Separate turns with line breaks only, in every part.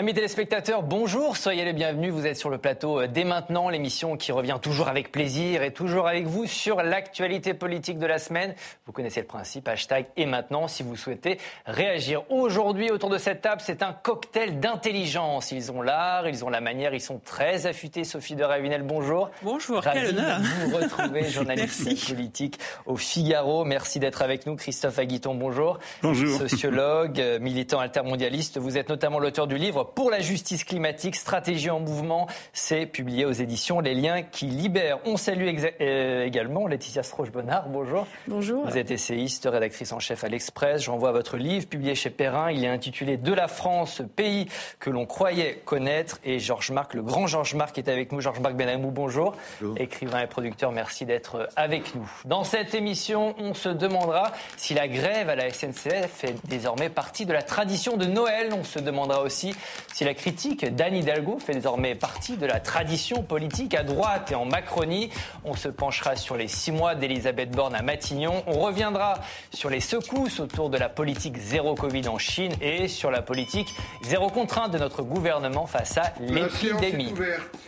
Amis téléspectateurs, bonjour, soyez les bienvenus. Vous êtes sur le plateau euh, dès maintenant, l'émission qui revient toujours avec plaisir et toujours avec vous sur l'actualité politique de la semaine. Vous connaissez le principe, hashtag et maintenant si vous souhaitez réagir. Aujourd'hui, autour de cette table, c'est un cocktail d'intelligence. Ils ont l'art, ils ont la manière, ils sont très affûtés. Sophie de Ravinel, bonjour.
Bonjour,
Ravi
quel honneur.
de vous retrouver, journaliste politique au Figaro. Merci d'être avec nous. Christophe Aguiton, bonjour.
Bonjour.
Sociologue, euh, militant altermondialiste. Vous êtes notamment l'auteur du livre pour la justice climatique, stratégie en mouvement. C'est publié aux éditions Les Liens qui libèrent. On salue euh, également Laetitia Stroche-Bonnard. Bonjour.
Bonjour.
Vous êtes essayiste, rédactrice en chef à l'Express. J'envoie votre livre publié chez Perrin. Il est intitulé De la France, pays que l'on croyait connaître. Et Georges Marc, le grand Georges Marc est avec nous. Georges Marc Benamou, bonjour.
Bonjour.
Écrivain et producteur, merci d'être avec nous. Dans cette émission, on se demandera si la grève à la SNCF est désormais partie de la tradition de Noël. On se demandera aussi si la critique d'Anne Hidalgo fait désormais partie de la tradition politique à droite et en Macronie. On se penchera sur les six mois d'Elisabeth Borne à Matignon. On reviendra sur les secousses autour de la politique zéro Covid en Chine et sur la politique zéro contrainte de notre gouvernement face à l'épidémie.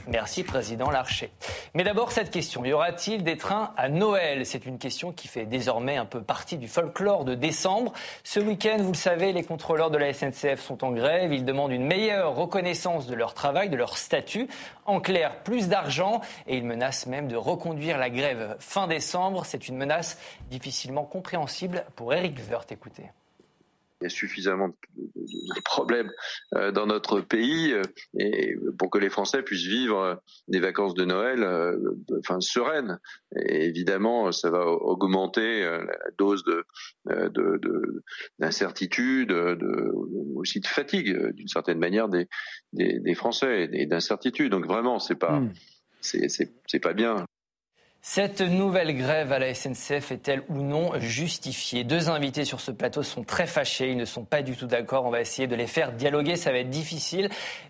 Merci, Président Larcher. Mais d'abord, cette question. Y aura-t-il des trains à Noël? C'est une question qui fait désormais un peu partie du folklore de décembre. Ce week-end, vous le savez, les contrôleurs de la SNCF sont en grève. Ils demandent une meilleure reconnaissance de leur travail, de leur statut. En clair, plus d'argent. Et ils menacent même de reconduire la grève fin décembre. C'est une menace difficilement compréhensible pour Eric Woerth. Écoutez.
Il y a suffisamment de, de- de problèmes euh, dans notre pays euh, et pour que les Français puissent vivre euh, des vacances de Noël enfin, sereines. Et évidemment, ça va augmenter la dose de de- de- d'incertitude, de, de- aussi de fatigue d'une certaine manière des, des, des Français et d'incertitude. Donc vraiment, c'est pas
Hmm.
c'est pas bien.
Cette nouvelle grève à la SNCF est-elle ou non justifiée? Deux invités sur ce plateau sont très fâchés, ils ne sont pas du tout d'accord. On va essayer de les faire dialoguer, ça va être difficile.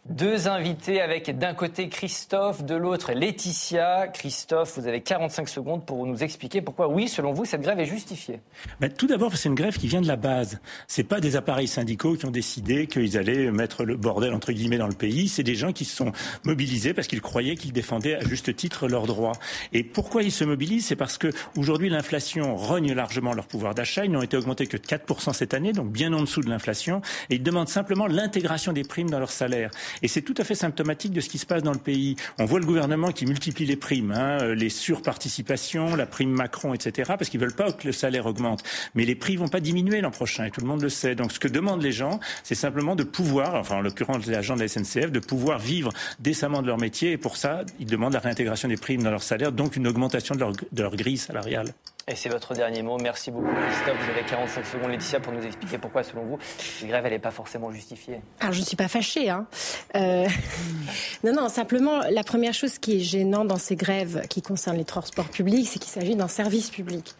Deux invités avec d'un côté Christophe, de l'autre Laetitia. Christophe, vous avez 45 secondes pour nous expliquer pourquoi, oui, selon vous, cette grève est justifiée.
Ben, tout d'abord, c'est une grève qui vient de la base. C'est pas des appareils syndicaux qui ont décidé qu'ils allaient mettre le bordel entre guillemets dans le pays. C'est des gens qui se sont mobilisés parce qu'ils croyaient qu'ils défendaient à juste titre leurs droits. Et pourquoi ils se mobilisent C'est parce que aujourd'hui l'inflation rogne largement leur pouvoir d'achat. Ils n'ont été augmentés que de 4% cette année, donc bien en dessous de l'inflation. Et ils demandent simplement l'intégration des primes dans leur salaire. Et c'est tout à fait symptomatique de ce qui se passe dans le pays. On voit le gouvernement qui multiplie les primes, hein, les surparticipations, la prime Macron, etc., parce qu'ils veulent pas que le salaire augmente. Mais les prix vont pas diminuer l'an prochain, et tout le monde le sait. Donc ce que demandent les gens, c'est simplement de pouvoir, enfin en l'occurrence les agents de la SNCF, de pouvoir vivre décemment de leur métier. Et pour ça, ils demandent la réintégration des primes dans leur salaire, donc une augmentation de leur, de leur grille salariale.
Et c'est votre dernier mot. Merci beaucoup Christophe. Vous avez 45 secondes Laetitia pour nous expliquer pourquoi, selon vous, cette grève, elle n'est pas forcément justifiée.
Alors, je ne suis pas fâchée. Hein. Euh, non, non, simplement, la première chose qui est gênante dans ces grèves qui concernent les transports publics, c'est qu'il s'agit d'un service public.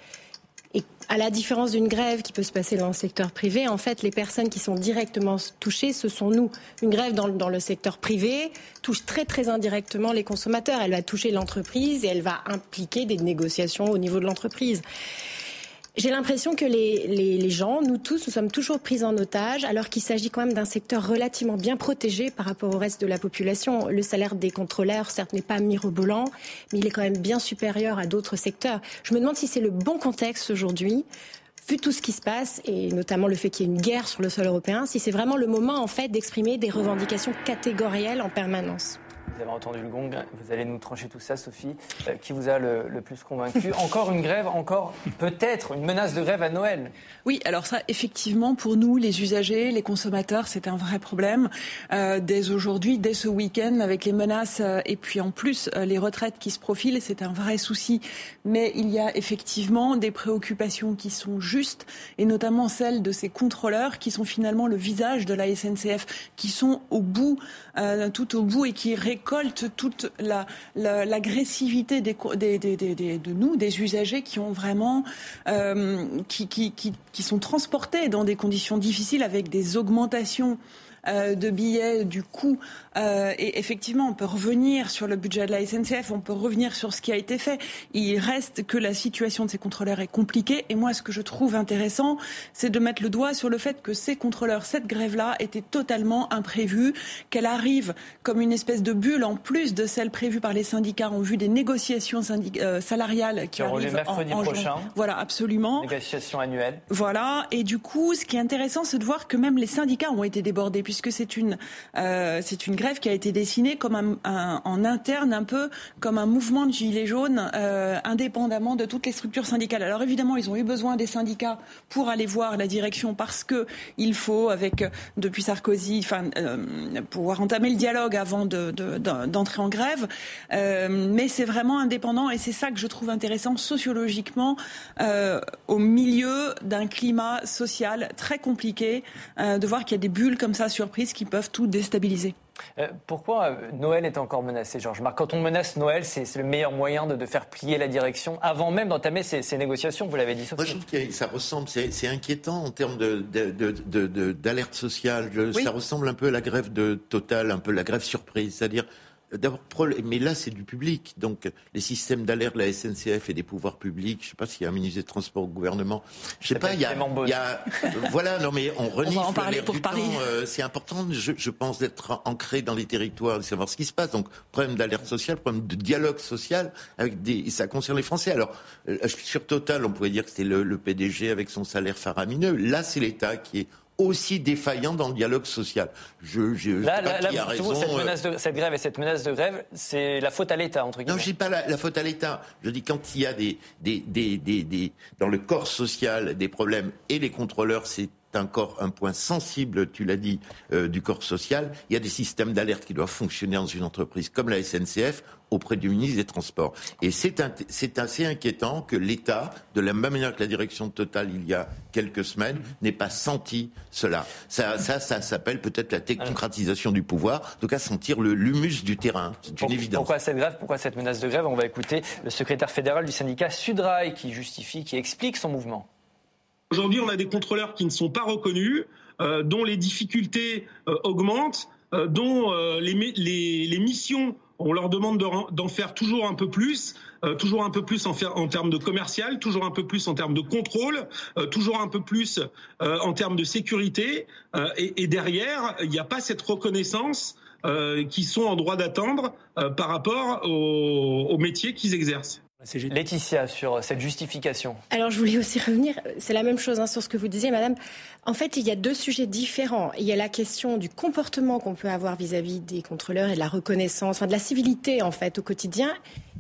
À la différence d'une grève qui peut se passer dans le secteur privé, en fait, les personnes qui sont directement touchées, ce sont nous. Une grève dans, dans le secteur privé touche très, très indirectement les consommateurs. Elle va toucher l'entreprise et elle va impliquer des négociations au niveau de l'entreprise. J'ai l'impression que les, les, les gens, nous tous, nous sommes toujours pris en otage, alors qu'il s'agit quand même d'un secteur relativement bien protégé par rapport au reste de la population. Le salaire des contrôleurs, certes, n'est pas mirobolant, mais il est quand même bien supérieur à d'autres secteurs. Je me demande si c'est le bon contexte aujourd'hui, vu tout ce qui se passe, et notamment le fait qu'il y ait une guerre sur le sol européen, si c'est vraiment le moment, en fait, d'exprimer des revendications catégorielles en permanence.
Vous avez entendu le gong, vous allez nous trancher tout ça, Sophie. Euh, qui vous a le, le plus convaincu? Encore une grève, encore peut-être une menace de grève à Noël.
Oui, alors ça, effectivement, pour nous, les usagers, les consommateurs, c'est un vrai problème. Euh, dès aujourd'hui, dès ce week-end, avec les menaces euh, et puis en plus euh, les retraites qui se profilent, c'est un vrai souci. Mais il y a effectivement des préoccupations qui sont justes, et notamment celles de ces contrôleurs qui sont finalement le visage de la SNCF, qui sont au bout, euh, tout au bout, et qui récoltent toute la- la- l'agressivité de nous, des usagers, qui ont vraiment, euh, qui sont transportés dans des conditions difficiles avec des augmentations euh, de billets, du coût Euh, et effectivement, on peut revenir sur le budget de la SNCF, on peut revenir sur ce qui a été fait. Il reste que la situation de ces contrôleurs est compliquée. Et moi, ce que je trouve intéressant, c'est de mettre le doigt sur le fait que ces contrôleurs, cette grève-là, était totalement imprévue, qu'elle arrive comme une espèce de bulle en plus de celle prévue par les syndicats en vue des négociations euh, salariales qui, arrivent
mercredi en, prochain.
Voilà, absolument.
Négociations annuelles.
Voilà. Et du coup, ce qui est intéressant, c'est de voir que même les syndicats ont été débordés, puisque c'est une, euh, c'est une grève qui a été dessinée comme un, en interne, un peu comme un mouvement de gilets jaunes, euh, indépendamment de toutes les structures syndicales. Alors évidemment, ils ont eu besoin des syndicats pour aller voir la direction, parce que il faut, avec depuis Sarkozy, enfin, pouvoir entamer le dialogue avant d'entrer de, en grève. mais c'est vraiment indépendant, et c'est ça que je trouve intéressant sociologiquement au milieu d'un climat social très compliqué, euh, de voir qu'il y a des bulles comme ça surprises qui peuvent tout déstabiliser.
Euh, pourquoi euh, Noël est encore menacé, Georges Marc? Quand on menace Noël, c'est le meilleur moyen de, faire plier la direction avant même d'entamer ces, négociations, vous l'avez dit.
Moi, je trouve que ça ressemble, c'est inquiétant en termes d'alerte sociale. Ça ressemble un peu à la grève de Total, un peu la grève surprise. C'est-à-dire, mais là, c'est du public. Donc, les systèmes d'alerte de la SNCF et des pouvoirs publics, je ne sais pas s'il y a un ministre des Transports au gouvernement. Je sais pas, il y a, y a voilà, non, mais on renifle
on en parler pour Paris.
Euh, c'est important, je, je pense, d'être ancré dans les territoires, de savoir ce qui se passe. Donc, problème d'alerte sociale, problème de dialogue social, avec des, ça concerne les Français. Alors, euh, sur Total, on pourrait dire que c'était le, le PDG avec son salaire faramineux. Là, c'est l'État qui est aussi défaillant dans le dialogue social.
Je, je là, là, là raison, cette, euh, menace de, cette grève et cette menace de grève, c'est la faute à l'État, entre guillemets.
Non, je dis pas la, faute à l'État. Je dis quand il y a des, des, des, des, dans le corps social des problèmes et les contrôleurs, c'est encore un point sensible, tu l'as dit, euh, du corps social. Il y a des systèmes d'alerte qui doivent fonctionner dans une entreprise comme la SNCF auprès du ministre des Transports. Et c'est assez inquiétant que l'État, de la même manière que la direction de Total il y a quelques semaines, n'ait pas senti cela. Ça, ça, ça s'appelle peut-être la technocratisation du pouvoir, en tout cas sentir le l'humus du terrain. C'est une évidence.
Pourquoi cette grève Pourquoi cette menace de grève? On va écouter le secrétaire fédéral du syndicat Sudrail qui justifie, qui explique son mouvement.
Aujourd'hui, on a des contrôleurs qui ne sont pas reconnus, euh, dont les difficultés euh, augmentent, euh, dont les, missions, on leur demande d'en faire toujours un peu plus, toujours un peu plus en, termes de commercial, toujours un peu plus en termes de contrôle, toujours un peu plus en termes de sécurité. Et, derrière, il n'y a pas cette reconnaissance qui sont en droit d'attendre par rapport au métier qu'ils exercent.
Laetitia, sur cette justification.
Alors, je voulais aussi revenir, c'est la même chose hein, sur ce que vous disiez, madame. En fait, il y a deux sujets différents. Il y a la question du comportement qu'on peut avoir vis-à-vis des contrôleurs et de la reconnaissance, enfin de la civilité, en fait, au quotidien,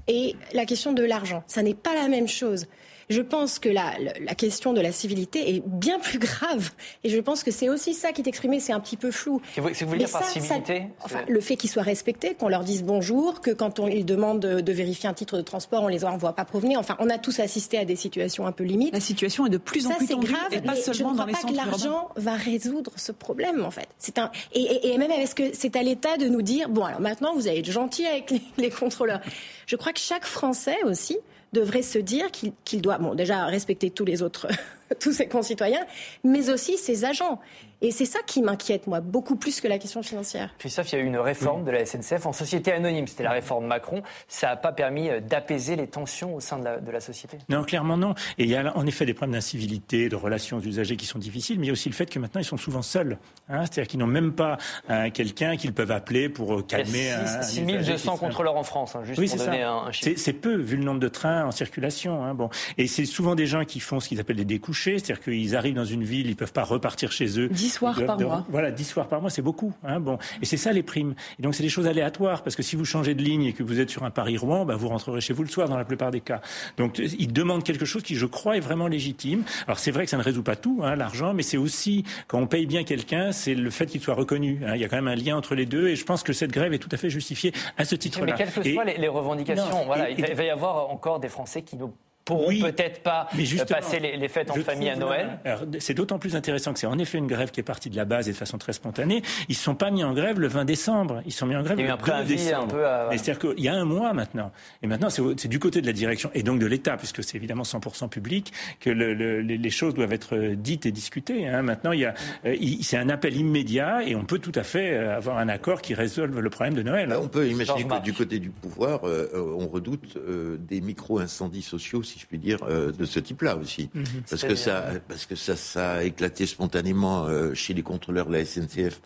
et la question de l'argent. Ça n'est pas la même chose. Je pense que la, la, question de la civilité est bien plus grave. Et je pense que c'est aussi ça qui est exprimé, c'est un petit peu flou.
C'est ce que vous dire par civilité?
enfin, Le fait qu'ils soient respectés, qu'on leur dise bonjour, que quand on, ils demandent de, vérifier un titre de transport, on les envoie pas provenir. Enfin, on a tous assisté à des situations un peu limites.
La situation est de plus en plus tendue, grave, et pas seulement
dans
les
centres Je ne crois pas que l'argent va résoudre ce problème, en fait. C'est un et, et, même est-ce que c'est à l'État de nous dire bon alors maintenant vous allez être gentil avec les, les contrôleurs? Je crois que chaque Français aussi devrait se dire qu'il doit, bon, déjà respecter tous les autres, tous ses concitoyens, mais aussi ses agents. Et c'est ça qui m'inquiète, moi, beaucoup plus que la question financière.
Christophe, il y a eu une réforme de la SNCF en société anonyme. C'était la réforme Macron. Ça n'a pas permis euh, d'apaiser les tensions au sein de la, de la, société
Non, clairement non. Et il y a en effet des problèmes d'incivilité, de relations aux usagers qui sont difficiles, mais il y a aussi le fait que maintenant ils sont souvent seuls. Hein. C'est-à-dire qu'ils n'ont même pas euh, quelqu'un qu'ils peuvent appeler pour euh, calmer.
un 6200 contrôleurs en France, hein, juste pour donner un, chiffre.
C'est peu, vu le nombre de trains en circulation. Hein. Bon. Et c'est souvent des gens qui font ce qu'ils appellent des découchés, c'est-à-dire qu'ils arrivent dans une ville, ils ne peuvent pas repartir chez eux
soirs par mois.
Voilà, 10 soirs par mois, c'est beaucoup. Hein, bon. Et c'est ça les primes. Et donc c'est des choses aléatoires, parce que si vous changez de ligne et que vous êtes sur un Paris-Rouen, bah, vous rentrerez chez vous le soir dans la plupart des cas. Donc ils demandent quelque chose qui, je crois, est vraiment légitime. Alors c'est vrai que ça ne résout pas tout, hein, l'argent, mais c'est aussi, quand on paye bien quelqu'un, c'est le fait qu'il soit reconnu. Hein. Il y a quand même un lien entre les deux, et je pense que cette grève est tout à fait justifiée à ce titre-là.
Mais quelles que soient les, revendications, voilà, il va y avoir encore des Français qui n'ont pourront peut-être pas euh, passer les, fêtes en famille à Noël.
C'est d'autant plus intéressant que c'est en effet une grève qui est partie de la base et de façon très spontanée. Ils ne sont pas mis en grève le 20 décembre. Ils sont mis en grève le 2 décembre. C'est-à-dire qu'il y a un mois maintenant. Et maintenant, c'est du côté de la direction et donc de l'État, puisque c'est évidemment 100% public, que les choses doivent être euh, dites et discutées. Hein. Maintenant, il euh, c'est un appel immédiat et on peut tout à fait avoir un accord qui résolve le problème de Noël.
On peut imaginer que du côté du pouvoir, on redoute des micro-incendies sociaux si je puis dire, euh, de ce type-là aussi. Mhm. parce, que ça, parce que ça, ça a éclaté spontanément euh, chez les contrôleurs de la SNCF.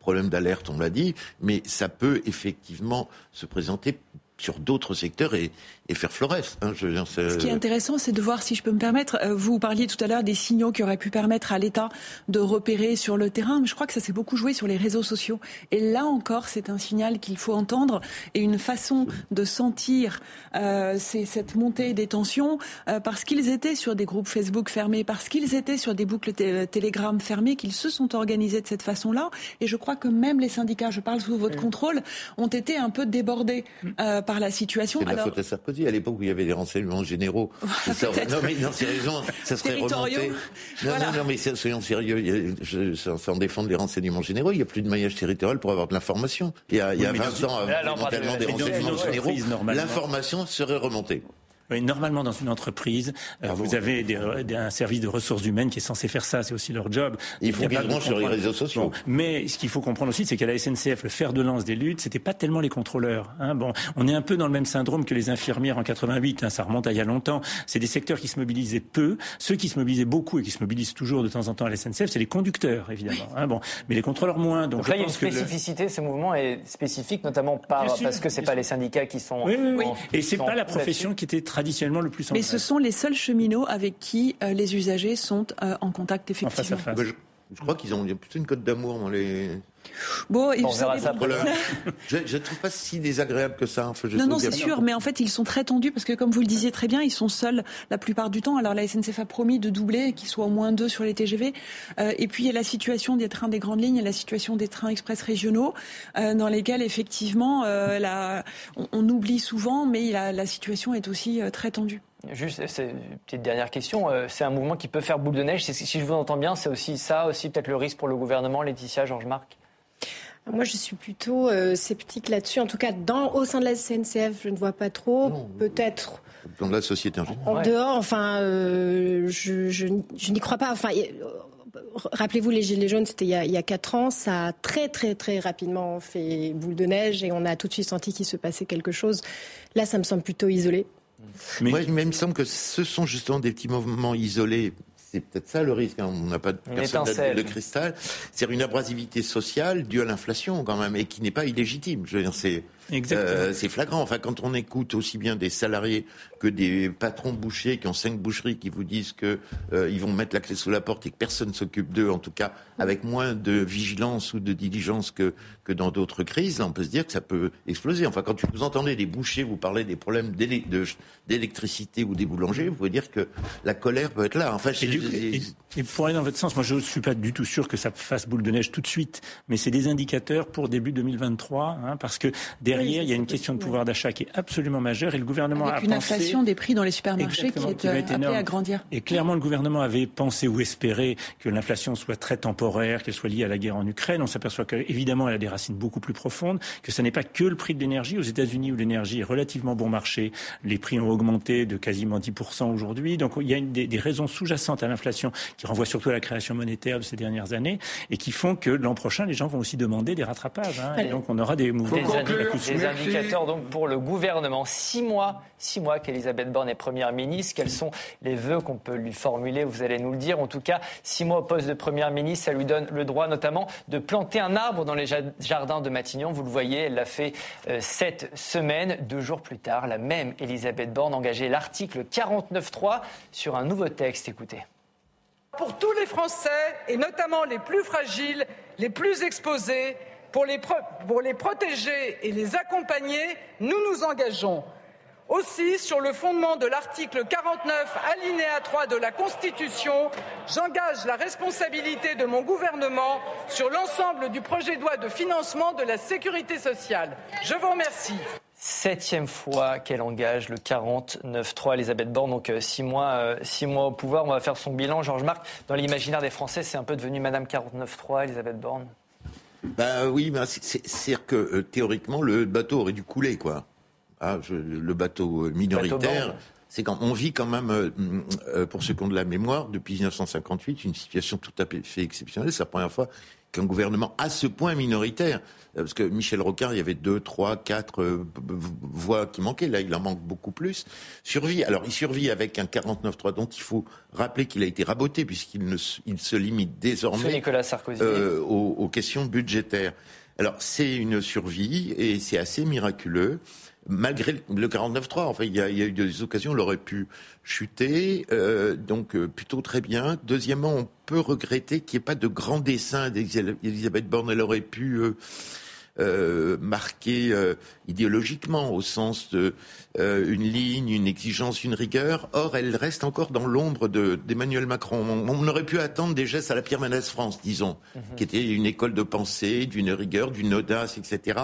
Problème d'alerte, on l'a dit, mais ça peut effectivement se présenter sur d'autres secteurs et, et faire florès.
Hein, je, Ce qui est intéressant, c'est de voir, si je peux me permettre, euh, vous parliez tout à l'heure des signaux qui auraient pu permettre à l'État de repérer sur le terrain, mais je crois que ça s'est beaucoup joué sur les réseaux sociaux. Et là encore, c'est un signal qu'il faut entendre et une façon de sentir euh, c'est cette montée des tensions euh, parce qu'ils étaient sur des groupes Facebook fermés, parce qu'ils étaient sur des boucles Telegram fermées, qu'ils se sont organisés de cette façon-là. Et je crois que même les syndicats, je parle sous votre contrôle, ont été un peu débordés euh, par la situation.
C'est la faute à Sarkozy à l'époque où il y avait des renseignements généraux. non, mais non, sérieusement, ça serait remonté. Non, non, non, mais soyons sérieux. sans défendre les renseignements généraux, il n'y a plus de maillage territorial pour avoir de l'information. Il y a, il y a 20 ans, éventuellement des renseignements généraux, l'information serait remontée.
Oui, normalement, dans une entreprise, euh, vous avez des, un service de ressources humaines qui est censé faire ça. C'est aussi leur job.
Il faut bien sur les réseaux sociaux.
mais ce qu'il faut comprendre aussi, c'est qu'à la SNCF, le fer de lance des luttes, c'était pas tellement les contrôleurs. Hein. Bon, on est un peu dans le même syndrome que les infirmières en 88. Hein. Ça remonte à il y a longtemps. C'est des secteurs qui se mobilisaient peu. Ceux qui se mobilisaient beaucoup et qui se mobilisent toujours de temps en temps à la SNCF, c'est les conducteurs, évidemment. Hein. Bon, mais les contrôleurs moins.
Donc, là, il y a une spécificité. Ce mouvement est spécifique, notamment par, parce que c'est pas les syndicats qui sont.
Oui, oui, oui. Et c'est pas la profession qui était traditionnellement le plus
mais ce sont les seuls cheminots avec qui euh, les usagers sont euh, en contact effectivement.
En face à face. je, crois qu'ils ont plutôt une cote d'amour dans les.
Bon, on verra ça
je ne trouve pas si désagréable que ça.
non, non, c'est sûr, mais en fait, ils sont très tendus parce que, comme vous le disiez très bien, ils sont seuls la plupart du temps. Alors, la SNCF a promis de doubler, qu'ils soient au moins deux sur les TGV. Euh, et puis, il y a la situation des trains des grandes lignes et la situation des trains express régionaux, euh, dans lesquels, effectivement, euh, la, on, on, oublie souvent, mais la, la situation est aussi euh, très tendue.
Juste, c'est une petite dernière question. C'est un mouvement qui peut faire boule de neige. Si je vous entends bien, c'est aussi ça, aussi peut-être le risque pour le gouvernement, Laetitia, Georges-Marc?
Moi, je suis plutôt euh, sceptique là-dessus. En tout cas, dans, au sein de la SNCF, je ne vois pas trop. Peut-être.
Dans la société en général.
En dehors, enfin, euh, je, je, je n'y crois pas. Enfin, rappelez-vous, les Gilets jaunes, c'était il, il, y a quatre ans. Ça a très, très, très rapidement fait boule de neige et on a tout de suite senti qu'il se passait quelque chose. Là, ça me semble plutôt isolé.
Mais... Moi, il me semble que ce sont justement des petits mouvements isolés c'est peut-être ça le risque. Hein. On n'a pas de personne de cristal. C'est une abrasivité sociale due à l'inflation quand même et qui n'est pas illégitime. Je veux dire, c'est euh, c'est flagrant. Enfin, quand on écoute aussi bien des salariés que des patrons bouchers qui ont cinq boucheries qui vous disent que euh, ils vont mettre la clé sous la porte et que personne s'occupe d'eux, en tout cas avec moins de vigilance ou de diligence que que dans d'autres crises, on peut se dire que ça peut exploser. Enfin, quand vous entendez des bouchers vous parlez des problèmes d'électricité ou des boulangers, vous pouvez dire que la colère peut être là. Enfin,
et, et, pour aller dans votre sens, moi je ne suis pas du tout sûr que ça fasse boule de neige tout de suite, mais c'est des indicateurs pour début 2023, hein, parce que derrière il y a une question de pouvoir d'achat qui est absolument majeure et le gouvernement
Avec
a
une inflation des prix dans les supermarchés qui est, euh, appelée à grandir.
Et clairement le gouvernement avait pensé ou espéré que l'inflation soit très temporaire, qu'elle soit liée à la guerre en Ukraine. On s'aperçoit qu'évidemment elle a des racines beaucoup plus profondes, que ce n'est pas que le prix de l'énergie. Aux États-Unis où l'énergie est relativement bon marché, les prix ont augmenté de quasiment 10% aujourd'hui. Donc il y a des, des raisons sous-jacentes à l'inflation qui renvoient surtout à la création monétaire de ces dernières années et qui font que l'an prochain les gens vont aussi demander des rattrapages. Hein, et donc on aura des mouvements.
Des, indicateurs donc pour le gouvernement. Six mois, six mois qu'Elisabeth Borne est première ministre. Quels sont les vœux qu'on peut lui formuler Vous allez nous le dire. En tout cas, six mois au poste de première ministre, ça lui donne le droit notamment de planter un arbre dans les jardins de Matignon. Vous le voyez, elle l'a fait euh, cette semaine. Deux jours plus tard, la même Elisabeth Borne engageait l'article 49.3 sur un nouveau texte. Écoutez
pour tous les Français et notamment les plus fragiles, les plus exposés, pour les, protéger et les accompagner, nous nous engageons. Aussi, sur le fondement de l'article 49, alinéa 3 de la Constitution, j'engage la responsabilité de mon gouvernement sur l'ensemble du projet de loi de financement de la sécurité sociale. Je vous remercie.
septième fois qu'elle engage le 49-3 Elisabeth Borne, donc euh, six mois, euh, six mois au pouvoir. On va faire son bilan. Georges Marc, dans l'imaginaire des Français, c'est un peu devenu Madame 49-3, Elisabeth Borne
bah oui, bah, c'est-à-dire que euh, théoriquement, le bateau aurait dû couler, quoi. Ah, le bateau minoritaire. c'est quand on vit quand même, pour ceux qui ont de la mémoire, depuis 1958, une situation tout à fait exceptionnelle. C'est la première fois qu'un gouvernement à ce point minoritaire, euh, parce que Michel Rocard, il y avait deux, trois, quatre euh, voix qui manquaient, là il en manque beaucoup plus, survit. Alors il survit avec un 49-3 dont il faut rappeler qu'il a été raboté puisqu'il ne, il se limite désormais euh, aux, aux questions budgétaires. Alors c'est une survie et c'est assez miraculeux malgré le 49-3. Enfin, il y, a, eu des occasions où il aurait pu chuter, euh, donc euh, plutôt très bien. Deuxièmement, on peut regretter qu'il n'y ait pas de grand dessin d'Elisabeth Borne. Elle aurait pu euh, marquer idéologiquement au sens de une ligne, une exigence, une rigueur. Or, elle reste encore dans l'ombre d'Emmanuel Macron. On, aurait pu attendre des gestes à la Pierre Manès France, disons, mhm. qui était une école de pensée, d'une rigueur, d'une audace, etc.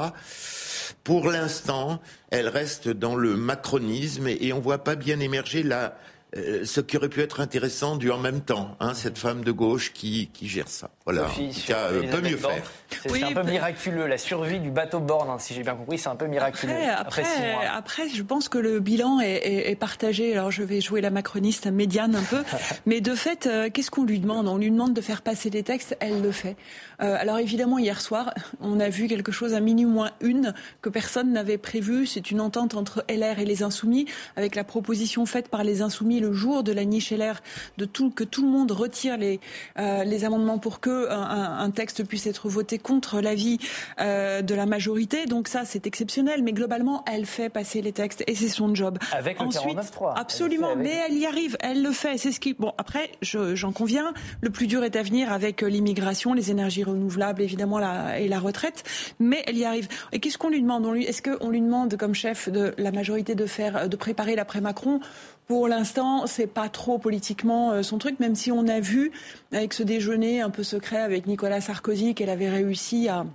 Pour l'instant, elle reste dans le macronisme et, on ne voit pas bien émerger la, euh, ce qui aurait pu être intéressant du en même temps, hein, cette femme de gauche qui, qui gère ça. Voilà,
Sophie, euh, peut mieux faire. C'est un peu miraculeux, la survie du bateau Borne, hein, si j'ai bien compris, c'est un peu miraculeux.
Après, après, je pense que le bilan est, est, partagé. Alors je vais jouer la macroniste médiane un peu, mais de fait, euh, qu'est-ce qu'on lui demande? On lui demande de faire passer des textes, elle le fait. Euh, alors évidemment, hier soir, on a vu quelque chose à minuit moins une que personne n'avait prévu. C'est une entente entre LR et les Insoumis, avec la proposition faite par les Insoumis le jour de la niche LR de tout que tout le monde retire les, euh, les amendements pour que un, un, texte puisse être voté contre l'avis euh, de la majorité. Donc ça, c'est exceptionnel. Mais globalement, elle fait passer les textes et c'est son job.
Avec le Ensuite,
Absolument, mais elle y arrive, elle le fait. C'est ce qui. Bon, après, j'en conviens. Le plus dur est à venir avec l'immigration, les énergies renouvelables, évidemment, la, et la retraite. Mais elle y arrive. Et qu'est-ce qu'on lui demande? Est-ce qu'on lui demande, comme chef de la majorité, de faire, de préparer l'après Macron? Pour l'instant, c'est pas trop politiquement euh, son truc, même si on a vu avec ce déjeuner un peu secret avec Nicolas Sarkozy qu'elle avait réussi à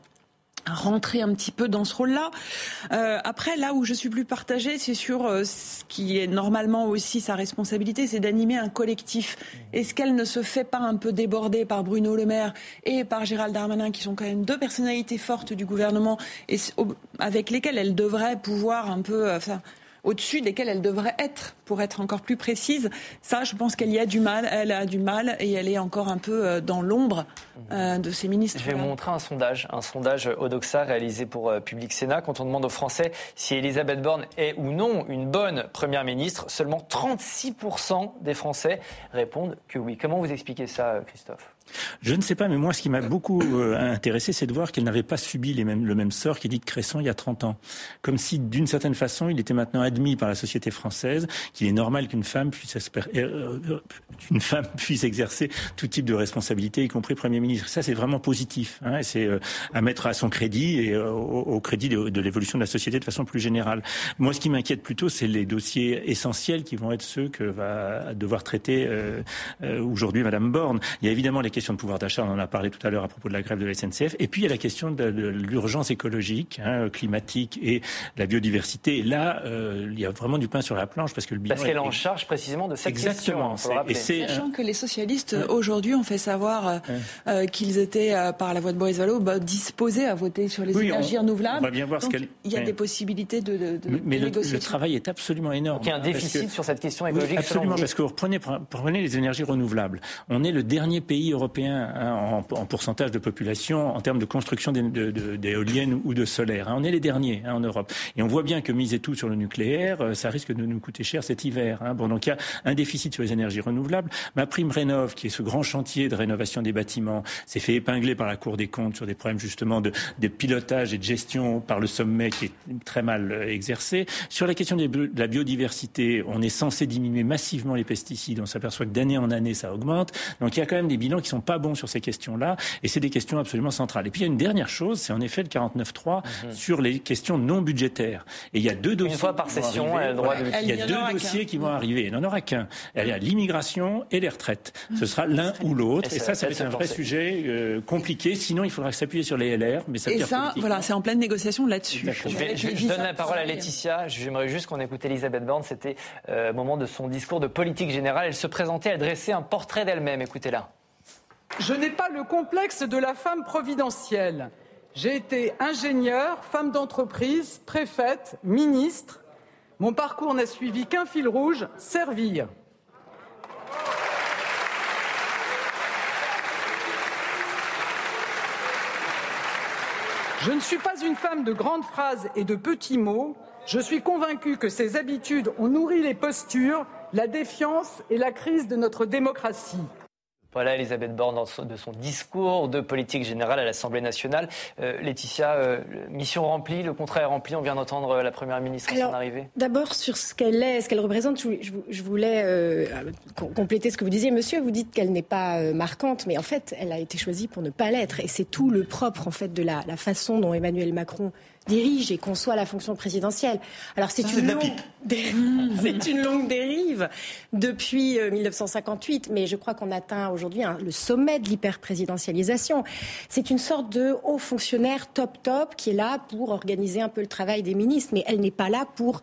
rentrer un petit peu dans ce rôle-là. Euh, après, là où je suis plus partagée, c'est sur euh, ce qui est normalement aussi sa responsabilité, c'est d'animer un collectif. Est-ce qu'elle ne se fait pas un peu déborder par Bruno Le Maire et par Gérald Darmanin, qui sont quand même deux personnalités fortes du gouvernement et avec lesquelles elle devrait pouvoir un peu, enfin, au-dessus desquelles elle devrait être, pour être encore plus précise. Ça, je pense qu'elle y a du mal, elle a du mal et elle est encore un peu euh, dans l'ombre euh, de ses ministres.
Je vais vous montrer un sondage, un sondage Odoxa réalisé pour euh, Public Sénat. Quand on demande aux Français si Elisabeth Borne est ou non une bonne première ministre, seulement 36% des Français répondent que oui. Comment vous expliquez ça, Christophe?
Je ne sais pas, mais moi, ce qui m'a beaucoup euh, intéressé, c'est de voir qu'elle n'avait pas subi le même sort qu'Édith Cresson il y a 30 ans. Comme si, d'une certaine façon, il était maintenant admis par la société française qu'il est normal qu'une femme puisse, euh, euh, exercer tout type de responsabilité, y compris Premier ministre. Ça, c'est vraiment positif. Hein, c'est à mettre à son crédit et au, crédit de, l'évolution de la société de façon plus générale. Moi, ce qui m'inquiète plutôt, c'est les dossiers essentiels qui vont être ceux que va devoir traiter aujourd'hui Madame Borne. Il y a évidemment les question de pouvoir d'achat, on en a parlé tout à l'heure à propos de la grève de la SNCF. Et puis il y a la question de, l'urgence écologique, hein, climatique et la biodiversité. Et là, euh, il y a vraiment du pain sur la planche parce que le
bilan. Parce qu'elle est en charge précisément de cette
Exactement.
question.
Exactement. Sachant que les socialistes aujourd'hui ont fait savoir euh, euh, qu'ils étaient par la voix de Boris Vallaud bah, disposés à voter sur les énergies renouvelables.
On va bien voir
ce qu'elle. Il y a des possibilités de, de,
Mais le, travail est absolument énorme.
il y a un déficit sur cette question écologique.
absolument, parce que vous reprenez, prenez les énergies renouvelables. On est le dernier pays européen Hein, en, pourcentage de population en termes de construction d'éoliennes ou de solaire. Hein. On est les derniers hein, en Europe. Et on voit bien que miser tout sur le nucléaire, euh, ça risque de nous coûter cher cet hiver. Bon, donc il y a un déficit sur les énergies renouvelables. Ma prime rénov, qui est ce grand chantier de rénovation des bâtiments, s'est fait épingler par la Cour des comptes sur des problèmes justement de, pilotage et de gestion par le sommet qui est très mal euh, exercé. Sur la question de la biodiversité, on est censé diminuer massivement les pesticides. On s'aperçoit que d'année en année, ça augmente. Donc il y a quand même des bilans qui sont sont pas bons sur ces questions-là, et c'est des questions absolument centrales. Et puis il y a une dernière chose, c'est en effet le 49.3 mhm. sur les questions non budgétaires. Et il y a deux dossiers.
Une fois par session, elle a le droit de
Il y a deux dossiers qui vont arriver. Il n'en aura qu'un. Il y a l'immigration et les retraites. Ce sera l'un ou l'autre. Et, ça, ça va être un vrai sujet euh, compliqué. Sinon, il faudra s'appuyer sur les LR.
Mais ça et ça, voilà, c'est en pleine négociation là-dessus.
Je, donne la parole à Laetitia. J'aimerais juste qu'on écoute Elisabeth Borne. C'était euh, au moment de son discours de politique générale. Elle se présentait, elle dressait un portrait d'elle-même. Écoutez-la.
Je n'ai pas le complexe de la femme providentielle. J'ai été ingénieure, femme d'entreprise, préfète, ministre. Mon parcours n'a suivi qu'un fil rouge, servir. Je ne suis pas une femme de grandes phrases et de petits mots. Je suis convaincue que ces habitudes ont nourri les postures, la défiance et la crise de notre démocratie.
Voilà Elisabeth Borne de son discours de politique générale à l'Assemblée nationale. Euh, Laetitia, euh, mission remplie, le contrat est rempli. On vient d'entendre la Première ministre à son arrivée.
D'abord, sur ce qu'elle est, ce qu'elle représente, je, voulais euh, compléter ce que vous disiez. Monsieur, vous dites qu'elle n'est pas marquante, mais en fait, elle a été choisie pour ne pas l'être. Et c'est tout le propre en fait, de la, la façon dont Emmanuel Macron dirige et conçoit la fonction présidentielle. Alors c'est une, longue... c'est une longue dérive depuis 1958, euh, mais je crois qu'on atteint aujourd'hui le sommet de l'hyper-présidentialisation. C'est une sorte de haut fonctionnaire top top qui est là pour organiser un peu le travail des ministres, mais elle n'est pas là pour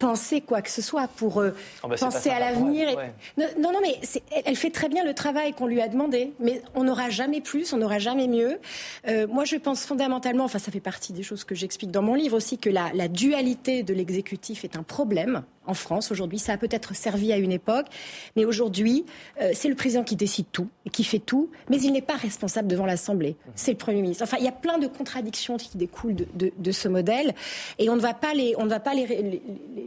penser quoi que ce soit, pour euh, oh, bah, penser à l'avenir. Non, non, mais elle fait très bien le travail qu'on lui a demandé, mais on n'aura jamais plus, on n'aura jamais mieux. Euh, moi, je pense fondamentalement, enfin, ça fait partie des choses que j'explique dans mon livre aussi, que la, la dualité de l'exécutif est un problème en France aujourd'hui. Ça a peut-être servi à une époque, mais aujourd'hui, euh, c'est le président qui décide tout, et qui fait tout, mais il n'est pas responsable devant l'Assemblée. C'est le Premier ministre. Enfin, il y a plein de contradictions qui découlent de, ce modèle, et on ne va pas les, on ne va pas les,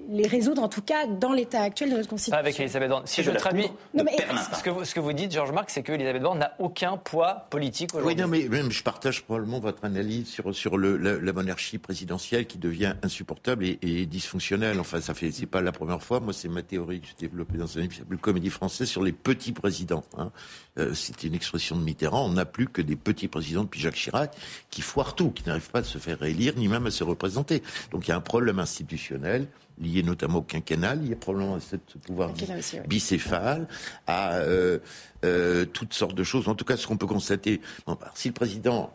les, résoudre, en tout cas, dans l'état actuel de notre Constitution.
avec Elisabeth Borne. Si je traduis, ce, que vous, ce que vous dites, Georges Marc, c'est que Elisabeth Borne n'a aucun poids politique aujourd'hui.
Oui, non, mais même je partage probablement votre analyse sur, sur le, la, monarchie présidentielle qui devient insupportable et, et dysfonctionnelle. Enfin, ça fait, c'est pas la première fois. Moi, c'est ma théorie que j'ai développée dans un livre qui s'appelle Comédie française sur les petits présidents. Hein. Euh, C'était une expression de Mitterrand. On n'a plus que des petits présidents depuis Jacques Chirac qui foirent tout, qui n'arrivent pas à se faire réélire ni même à se représenter. Donc il y a un problème institutionnel lié notamment au quinquennat, il y a probablement à ce pouvoir bicéphale, à euh, euh, toutes sortes de choses. En tout cas, ce qu'on peut constater, bah, si le président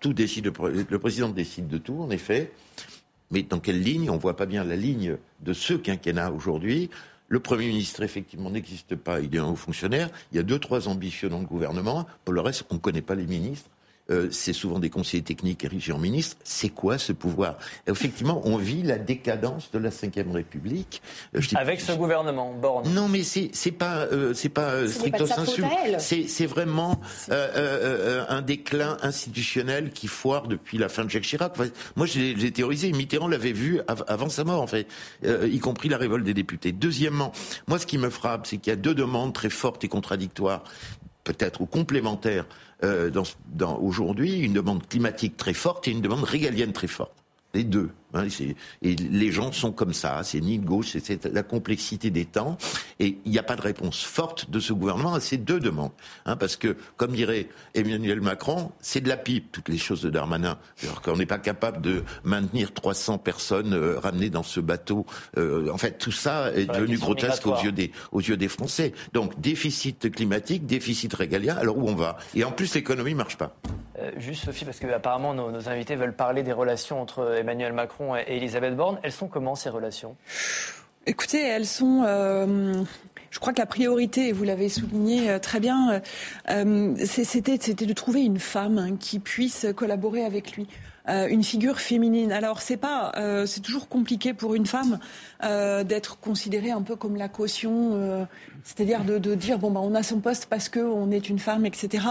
tout décide, le président décide de tout, en effet, mais dans quelle ligne? On ne voit pas bien la ligne de ce quinquennat aujourd'hui. Le Premier ministre, effectivement, n'existe pas, il est un haut fonctionnaire. Il y a deux, trois ambitions dans le gouvernement. Pour le reste, on ne connaît pas les ministres. Euh, c'est souvent des conseillers techniques érigés en ministres. C'est quoi ce pouvoir? Effectivement, on vit la décadence de la Ve République.
Euh, Avec ce gouvernement, Borne.
Non, mais c'est c'est pas euh, c'est pas stricto sensu. C'est vraiment un déclin institutionnel qui foire depuis la fin de Jacques Chirac. moi, j'ai théorisé. Mitterrand l'avait vu avant sa mort, en fait, y compris la révolte des députés. Deuxièmement, moi, ce qui me frappe, c'est qu'il y a deux demandes très fortes et contradictoires peut-être ou complémentaires euh, aujourd'hui, une demande climatique très forte et une demande régalienne très forte. Les deux. Hein, et les gens sont comme ça, c'est ni de gauche, c'est la complexité des temps. Et il n'y a pas de réponse forte de ce gouvernement à ces deux demandes. Hein, parce que, comme dirait Emmanuel Macron, c'est de la pipe, toutes les choses de Darmanin. Alors qu'on n'est pas capable de maintenir 300 personnes euh, ramenées dans ce bateau. Euh, en fait, tout ça est devenu grotesque aux yeux, des, aux yeux des Français. Donc, déficit climatique, déficit régalien, alors où on va? Et en plus, l'économie ne marche pas.
Euh, juste, Sophie, parce que apparemment nos, nos invités veulent parler des relations entre Emmanuel Macron et Elisabeth Borne. Elles sont comment ces relations?
Écoutez, elles sont. Euh, je crois que la priorité, vous l'avez souligné euh, très bien, euh, c'était de trouver une femme hein, qui puisse collaborer avec lui. une figure féminine. Alors c'est pas, c'est toujours compliqué pour une femme d'être considérée un peu comme la caution c'est-à-dire de, dire bon bah on a son poste parce que on est une femme, etc.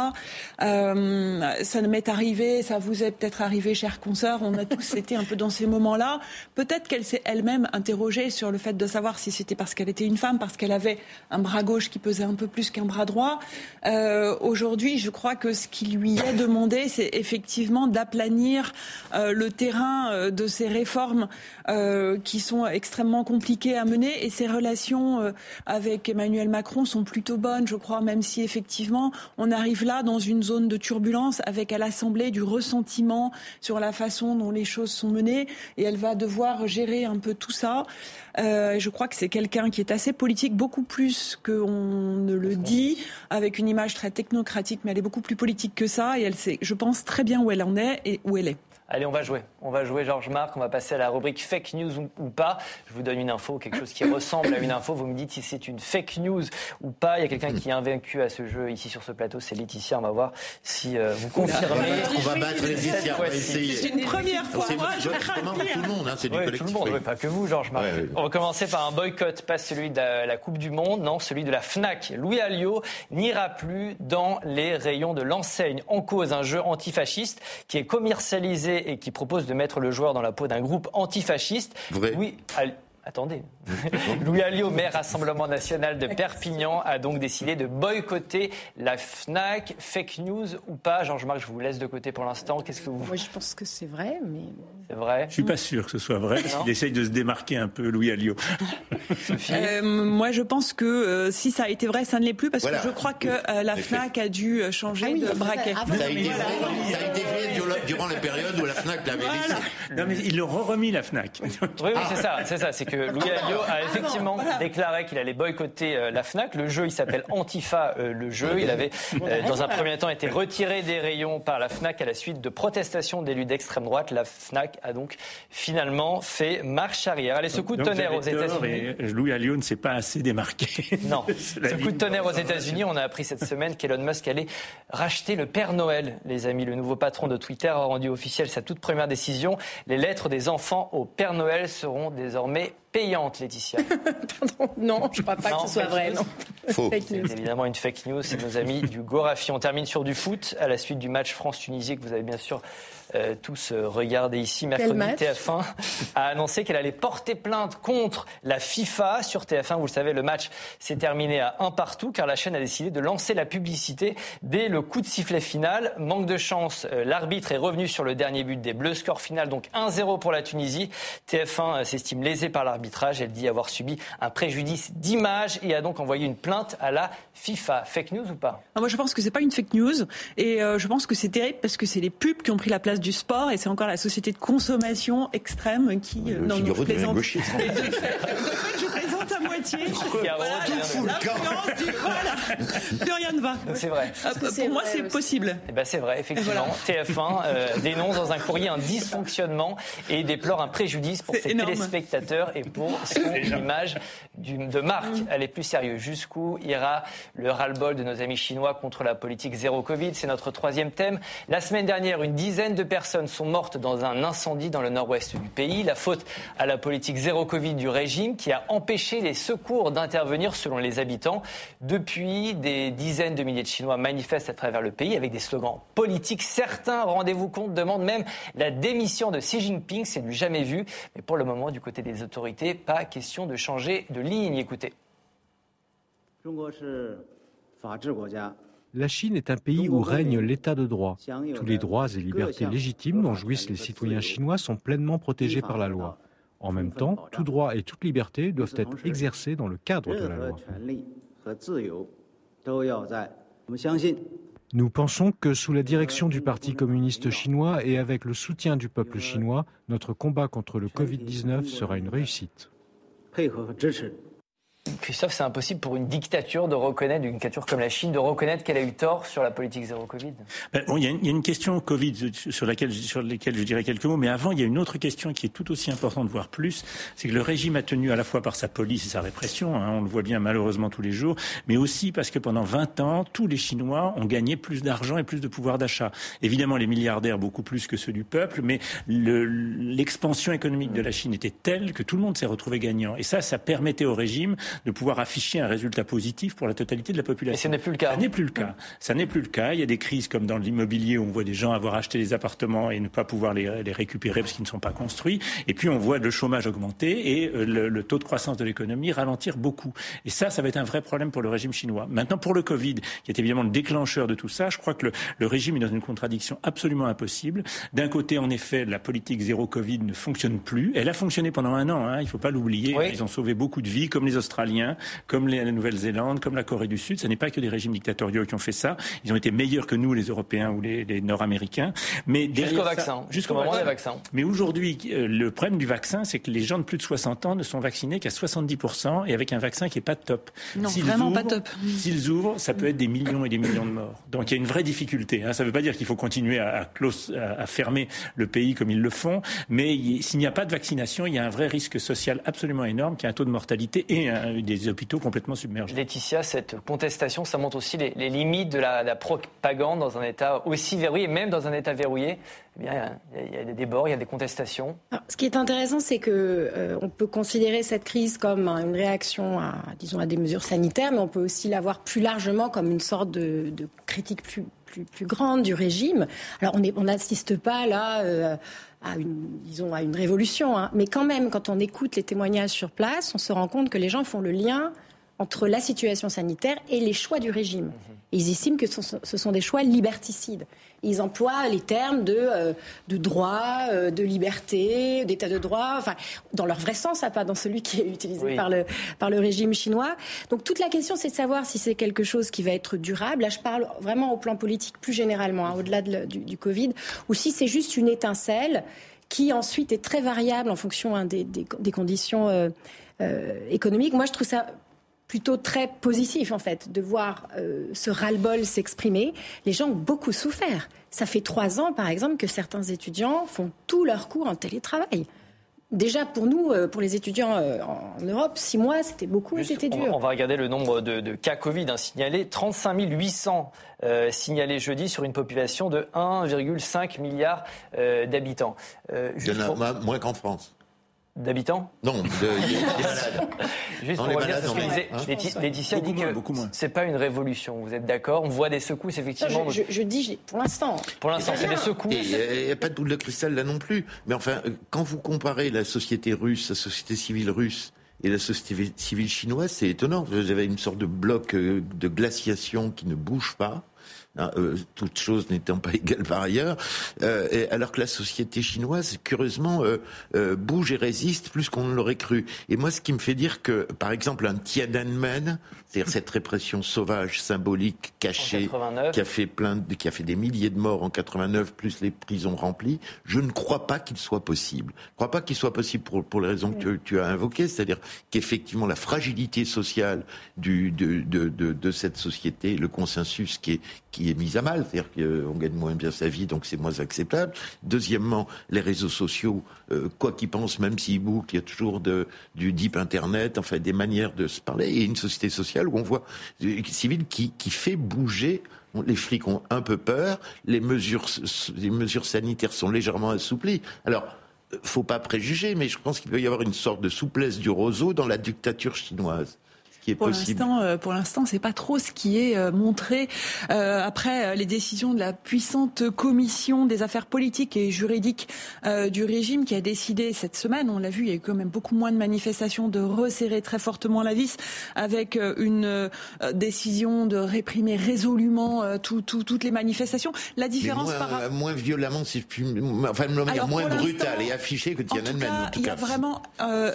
Euh, ça m'est arrivé, ça vous est peut-être arrivé, chers consoeurs. On a tous été un peu dans ces moments-là. Peut-être qu'elle s'est elle-même interrogée sur le fait de savoir si c'était parce qu'elle était une femme, parce qu'elle avait un bras gauche qui pesait un peu plus qu'un bras droit. Euh, Aujourd'hui, je crois que ce qui lui est demandé, c'est effectivement d'aplanir le terrain de ces réformes qui sont extrêmement compliquées à mener et ces relations avec Emmanuel Macron sont plutôt bonnes, je crois, même si effectivement on arrive là dans une zone de turbulence avec à l'Assemblée du ressentiment sur la façon dont les choses sont menées et elle va devoir gérer un peu tout ça. Euh, je crois que c'est quelqu'un qui est assez politique, beaucoup plus qu'on ne le dit, avec une image très technocratique, mais elle est beaucoup plus politique que ça et elle sait, je pense, très bien où elle en est et où elle est.
Allez, on va jouer. On va jouer Georges Marc. On va passer à la rubrique fake news ou, pas. Je vous donne une info, quelque chose qui ressemble à une info. Vous me dites si c'est une fake news ou pas. Il y a quelqu'un qui est invaincu à ce jeu ici sur ce plateau. C'est Laetitia. On va voir si euh, vous confirmez.
On va battre Laetitia.
C'est une première fois. Moi,
je tout le monde. Hein, c'est du
collectif. Tout le monde, pas que vous, Georges Marc. on va commencer par un boycott, pas celui de la, Coupe du Monde, non, celui de la Fnac. Louis Alliot n'ira plus dans les rayons de l'enseigne. En cause, un jeu antifasciste qui est commercialisé et qui propose de mettre le joueur dans la peau d'un groupe antifasciste. Oui, Attendez. Louis Alliot, maire Rassemblement national de Perpignan, a donc décidé de boycotter la FNAC. Fake news ou pas Georges-Marc, je vous laisse de côté pour l'instant. Qu'est-ce que vous...
Moi, je pense que c'est vrai, mais...
C'est vrai
Je suis pas sûr que ce soit vrai, parce qu'il essaye de se démarquer un peu, Louis Alliot.
euh, moi, je pense que euh, si ça a été vrai, ça ne l'est plus, parce que je crois que euh, la FNAC a dû changer ah de braquet.
Ça, a été, fait durant la période où la FNAC l'avait laissé.
Non, mais ils l'ont remis, la FNAC.
Oui, oui, c'est ça, c'est ça. C'est que Louis Alliot a effectivement déclaré qu'il allait boycotter euh, la FNAC. Le jeu, il s'appelle Antifa, euh, le jeu. Il avait, euh, dans un premier temps, été retiré des rayons par la FNAC à la suite de protestations d'élus d'extrême droite. La FNAC a donc finalement fait marche arrière. Allez, ce coup de tonnerre aux États-Unis.
Louis Alliot ne s'est pas assez démarqué.
Non. ce coup de tonnerre aux États-Unis, on a appris cette semaine qu'Elon Musk allait racheter le Père Noël, les amis. Le nouveau patron de Twitter a rendu officiel sa toute première décision. Les lettres des enfants au Père Noël seront désormais payante, Laetitia.
Pardon, non, je ne crois pas que ce soit vrai.
C'est évidemment une fake news. C'est nos amis du Gorafi. On termine sur du foot à la suite du match France-Tunisie que vous avez bien sûr euh, tous euh, regardez ici. Mercredi, TF1 a annoncé qu'elle allait porter plainte contre la FIFA sur TF1. Vous le savez, le match s'est terminé à un partout car la chaîne a décidé de lancer la publicité dès le coup de sifflet final. Manque de chance, euh, l'arbitre est revenu sur le dernier but des Bleus. Score final donc 1-0 pour la Tunisie. TF1 s'estime lésé par l'arbitrage. Elle dit avoir subi un préjudice d'image et a donc envoyé une plainte à la FIFA. Fake news ou pas?
Ah, Moi, je pense que c'est pas une fake news et je pense que c'est terrible parce que c'est les pubs qui ont pris la place du sport et c'est encore la société de consommation extrême qui.
Euh, non, non, je plaisante. De
je plaisante
Voilà,
plus rien ne va.
C'est vrai.
Ah, pour moi, c'est possible.
Eh ben, c'est vrai, effectivement. TF1 euh, dénonce dans un courrier un dysfonctionnement et déplore un préjudice pour ses téléspectateurs et pour son image de marque. Elle est plus sérieuse. Jusqu'où ira le ras-le-bol de nos amis chinois contre la politique zéro Covid? C'est notre troisième thème. La semaine dernière, une dizaine de personnes sont mortes dans un incendie dans le nord-ouest du pays. La faute à la politique zéro Covid du régime qui a empêché les secours d'intervenir selon les habitants. Depuis, des dizaines de milliers de Chinois manifestent à travers le pays avec des slogans politiques. Certains, rendez-vous compte, demandent même la démission de Xi Jinping. C'est du jamais vu. Mais pour le moment, du côté des autorités, pas question de changer de ligne. Écoutez.
La Chine est un pays où règne l'état de droit. Tous les droits et libertés légitimes dont jouissent les citoyens chinois sont pleinement protégés par la loi. En même temps, tout droit et toute liberté doivent être exercés dans le cadre de la loi. Nous pensons que sous la direction du Parti communiste chinois et avec le soutien du peuple chinois, notre combat contre le Covid-19 sera une réussite.
Christophe, c'est impossible pour une dictature de reconnaître, une dictature comme la Chine, de reconnaître qu'elle a eu tort sur la politique zéro Covid
ben, Il y, a une question Covid sur laquelle, sur laquelle je dirais quelques mots, mais avant, il y a une autre question qui est tout aussi importante, voire plus, c'est que le régime a tenu à la fois par sa police et sa répression, hein, on le voit bien malheureusement tous les jours, mais aussi parce que pendant 20 ans, tous les Chinois ont gagné plus d'argent et plus de pouvoir d'achat. Évidemment, les milliardaires beaucoup plus que ceux du peuple, mais l'expansion économique de la Chine était telle que tout le monde s'est retrouvé gagnant. Et ça, ça permettait au régime de pouvoir afficher un résultat positif pour la totalité de la population.
Et ce n'est plus le cas.
Ça n'est plus le cas. Ça n'est plus le cas. Il y a des crises comme dans l'immobilier où on voit des gens avoir acheté des appartements et ne pas pouvoir les, les récupérer parce qu'ils ne sont pas construits. Et puis on voit le chômage augmenter et le, le taux de croissance de l'économie ralentir beaucoup. Et ça, ça va être un vrai problème pour le régime chinois. Maintenant, pour le Covid, qui est évidemment le déclencheur de tout ça, je crois que le, le régime est dans une contradiction absolument impossible. D'un côté, en effet, la politique zéro Covid ne fonctionne plus. Elle a fonctionné pendant un an, hein, il ne faut pas l'oublier. Oui. Ils ont sauvé beaucoup de vies, comme les Australiens, comme les, la Nouvelle-Zélande, comme la Corée du Sud. Ce n'est pas que des régimes dictatoriaux qui ont fait ça. Ils ont été meilleurs que nous, les Européens ou les, les Nord-Américains.
Mais jusqu'au vaccin, jusqu'au moment vaccin. des vaccins.
Mais aujourd'hui, euh, le problème du vaccin, c'est que les gens de plus de 60 ans ne sont vaccinés qu'à 70% et avec un vaccin qui n'est pas top.
Non, vraiment
ouvrent,
pas top.
S'ils ouvrent, ça peut être des millions et des millions de morts. Donc il y a une vraie difficulté. Hein. Ça ne veut pas dire qu'il faut continuer à, à, close, à, à, fermer le pays comme ils le font, mais s'il n'y a pas de vaccination, il y a un vrai risque social absolument énorme, qui a un taux de mortalité et un, des hôpitaux complètement submergés.
Laetitia, cette contestation, ça montre aussi les, les limites de la, la, propagande dans un État aussi verrouillé, et même dans un État verrouillé. Eh bien, il y a des débords, il y a des contestations.
Alors, ce qui est intéressant, c'est que euh, on peut considérer cette crise comme une réaction à, disons, à des mesures sanitaires, mais on peut aussi la voir plus largement comme une sorte de, de critique plus, plus, plus, grande du régime. Alors, on n'assiste on pas là. Euh, à une, disons, à une révolution. Hein. Mais quand même, quand on écoute les témoignages sur place, on se rend compte que les gens font le lien entre la situation sanitaire et les choix du régime. Ils estiment que ce sont des choix liberticides. Ils emploient les termes de, euh, de droit, euh, de liberté, d'état de droit, enfin, dans leur vrai sens, pas dans celui qui est utilisé oui. par, le, par le régime chinois. Donc toute la question, c'est de savoir si c'est quelque chose qui va être durable. Là, je parle vraiment au plan politique plus généralement, hein, au-delà de, du, du Covid, ou si c'est juste une étincelle qui ensuite est très variable en fonction hein, des, des, des, conditions euh, euh, économiques. Moi, je trouve ça plutôt très positif en fait de voir euh, ce ras-le-bol s'exprimer. Les gens ont beaucoup souffert. Ça fait trois ans, par exemple, que certains étudiants font tous leurs cours en télétravail. Déjà pour nous, euh, pour les étudiants euh, en Europe, six mois, c'était beaucoup, c'était dur.
On va regarder le nombre de, de cas Covid hein, signalés. 35 800 euh, signalés jeudi sur une population de 1,5 milliard euh, d'habitants.
Euh, Il y en a pour... moins qu'en France
d'habitants
Non, de, des malades.
Juste pour revenir sur ce que disait hein Laetitia dit que c'est pas une révolution. Vous êtes d'accord On voit des secousses effectivement.
Non, je, je, je, dis pour l'instant.
Pour l'instant, c'est des secousses.
Il n'y a, a, pas de boule de cristal là non plus. Mais enfin, quand vous comparez la société russe, la société civile russe et la société civile chinoise, c'est étonnant. Vous avez une sorte de bloc euh, de glaciation qui ne bouge pas. Hein, euh, toutes choses n'étant pas égales par ailleurs, euh, et alors que la société chinoise, curieusement, euh, euh bouge et résiste plus qu'on ne l'aurait cru. Et moi, ce qui me fait dire que, par exemple, un Tiananmen, c'est-à-dire cette répression sauvage, symbolique, cachée, qui a fait plein, de, qui a fait des milliers de morts en 89, plus les prisons remplies, je ne crois pas qu'il soit possible. Je ne crois pas qu'il soit possible pour, pour les raisons que tu as invoquées, c'est-à-dire qu'effectivement la fragilité sociale du, de, de, de, de cette société, le consensus qui est, qui est mise à mal, c'est-à-dire qu'on gagne moins bien sa vie, donc c'est moins acceptable. Deuxièmement, les réseaux sociaux, euh, quoi qu'ils pensent, même s'ils bouclent, il y a toujours du deep internet, enfin des manières de se parler, et une société sociale où on voit civile qui, qui fait bouger les flics ont un peu peur, les mesures, sanitaires sont légèrement assouplies. Alors, faut pas préjuger, mais je pense qu'il peut y avoir une sorte de souplesse du roseau dans la dictature chinoise qui est
pour
possible
l'instant, euh, Pour l'instant, c'est pas trop ce qui est euh, montré euh, après les décisions de la puissante commission des affaires politiques et juridiques euh, du régime qui a décidé cette semaine, on l'a vu, il y a eu quand même beaucoup moins de manifestations, de resserrer très fortement la vis avec une décision de réprimer résolument tout, tout, toutes les manifestations. La différence
moins,
par
moins violemment, si je puis, enfin, de manière moins brutale et affichée que Tiananmen.
En tout cas, il y a vraiment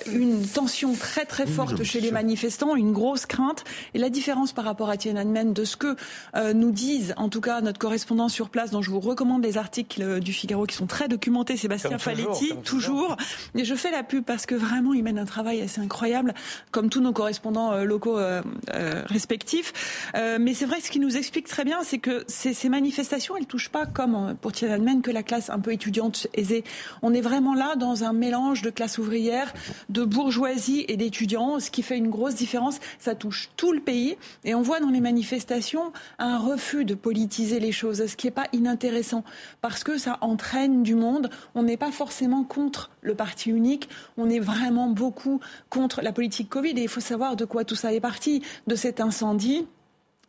une tension très très forte mmh, chez les manifestants, une grosse crainte. Et la différence par rapport à Tiananmen de ce que euh, nous disent, en tout cas, notre correspondant sur place, dont je vous recommande les articles du Figaro qui sont très documentés, Sébastien Faletti, toujours. Et je fais la pub parce que vraiment, il mène un travail assez incroyable, comme tous nos correspondants euh, locaux euh, euh, respectifs. Euh, mais c'est vrai, ce qui nous explique très bien, c'est que ces, ces manifestations, elles touchent pas, comme pour Tiananmen, que la classe un peu étudiante aisée. On est vraiment là dans un mélange de classe ouvrière, de bourgeoisie et d'étudiants, ce qui fait une grosse différence ça touche tout le pays. Et on voit dans les manifestations un refus de politiser les choses, ce qui n'est pas inintéressant, parce que ça entraîne du monde. On n'est pas forcément contre le parti unique, on est vraiment beaucoup contre la politique Covid. Et il faut savoir de quoi tout ça est parti, de cet incendie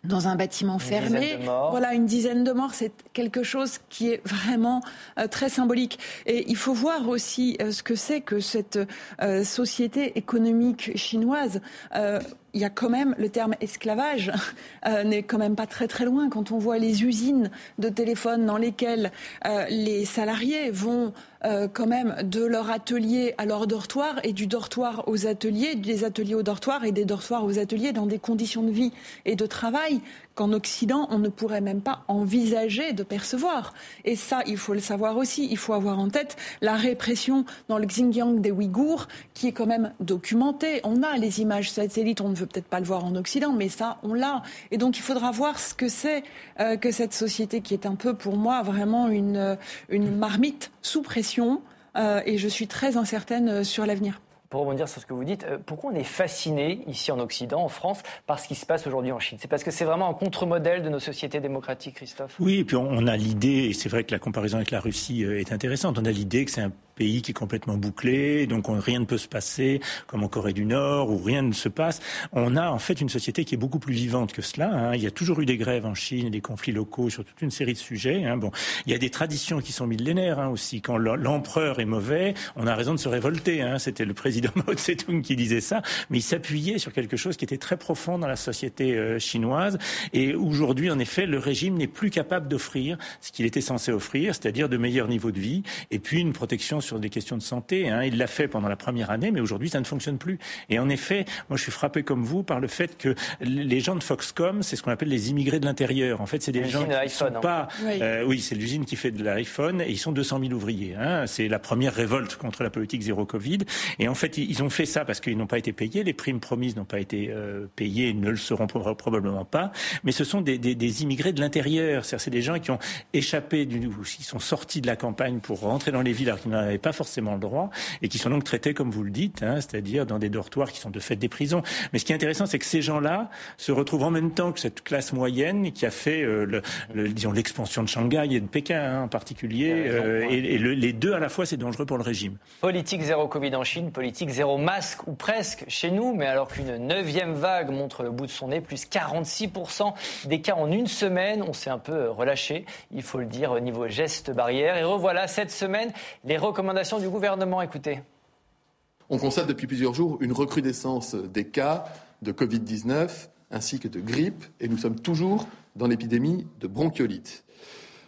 dans un bâtiment fermé. Voilà, une dizaine de morts, c'est quelque chose qui est vraiment euh, très symbolique. Et il faut voir aussi euh, ce que c'est que cette euh, société économique chinoise il y a quand même le terme esclavage euh, n'est quand même pas très très loin. Quand on voit les usines de téléphone dans lesquelles euh, les salariés vont euh, quand même de leur atelier à leur dortoir et du dortoir aux ateliers, des ateliers aux dortoirs et des dortoirs aux ateliers dans des conditions de vie et de travail qu'en Occident, on ne pourrait même pas envisager de percevoir. Et ça, il faut le savoir aussi. Il faut avoir en tête la répression dans le Xinjiang des Ouïghours, qui est quand même documentée. On a les images satellites, on ne veut peut-être pas le voir en Occident, mais ça, on l'a. Et donc, il faudra voir ce que c'est euh, que cette société qui est un peu, pour moi, vraiment une, une marmite sous pression. Euh, et je suis très incertaine sur l'avenir
pour rebondir sur ce que vous dites, euh, pourquoi on est fasciné ici en Occident, en France, par ce qui se passe aujourd'hui en Chine? C'est parce que c'est vraiment un contre-modèle de nos sociétés démocratiques, Christophe?
Oui, et puis on a l'idée, et c'est vrai que la comparaison avec la Russie est intéressante, on a l'idée que c'est un pays qui est complètement bouclé, donc rien ne peut se passer, comme en Corée du Nord, où rien ne se passe. On a en fait une société qui est beaucoup plus vivante que cela. Hein. Il y a toujours eu des grèves en Chine, des conflits locaux sur toute une série de sujets. Hein. Bon, il y a des traditions qui sont millénaires hein, aussi. Quand l'empereur est mauvais, on a raison de se révolter. Hein. C'était le président Mao Tse-tung qui disait ça, mais il s'appuyait sur quelque chose qui était très profond dans la société euh, chinoise. Et aujourd'hui, en effet, le régime n'est plus capable d'offrir ce qu'il était censé offrir, c'est-à-dire de meilleurs niveaux de vie et puis une protection sur des questions de santé. Hein. Il l'a fait pendant la première année, mais aujourd'hui, ça ne fonctionne plus. Et en effet, moi, je suis frappé comme vous par le fait que les gens de Foxcom, c'est ce qu'on appelle les immigrés de l'intérieur. En fait, c'est des gens qui ne sont hein. pas. Oui, euh, oui c'est l'usine qui fait de l'iPhone et ils sont 200 000 ouvriers. Hein. C'est la première révolte contre la politique zéro Covid. Et en fait, ils ont fait ça parce qu'ils n'ont pas été payés. Les primes promises n'ont pas été euh, payées, et ne le seront probablement pas. Mais ce sont des, des, des immigrés de l'intérieur. C'est des gens qui ont échappé, du, qui sont sortis de la campagne pour rentrer dans les villes alors qu'ils n'en avaient pas forcément le droit et qui sont donc traités comme vous le dites, hein, c'est-à-dire dans des dortoirs qui sont de fait des prisons. Mais ce qui est intéressant, c'est que ces gens-là se retrouvent en même temps que cette classe moyenne qui a fait, euh, le, disons, l'expansion de Shanghai et de Pékin hein, en particulier. Euh, et, les deux à la fois, c'est dangereux pour le régime.
Politique zéro Covid en Chine, politique zéro masque ou presque chez nous, mais alors qu'une neuvième vague montre le bout de son nez, plus 46% des cas en une semaine, on s'est un peu relâché, il faut le dire, au niveau geste barrière. Et revoilà cette semaine les recommandations
On constate depuis plusieurs jours une recrudescence des cas de Covid-19 ainsi que de grippe et nous sommes toujours dans l'épidémie de bronchiolite.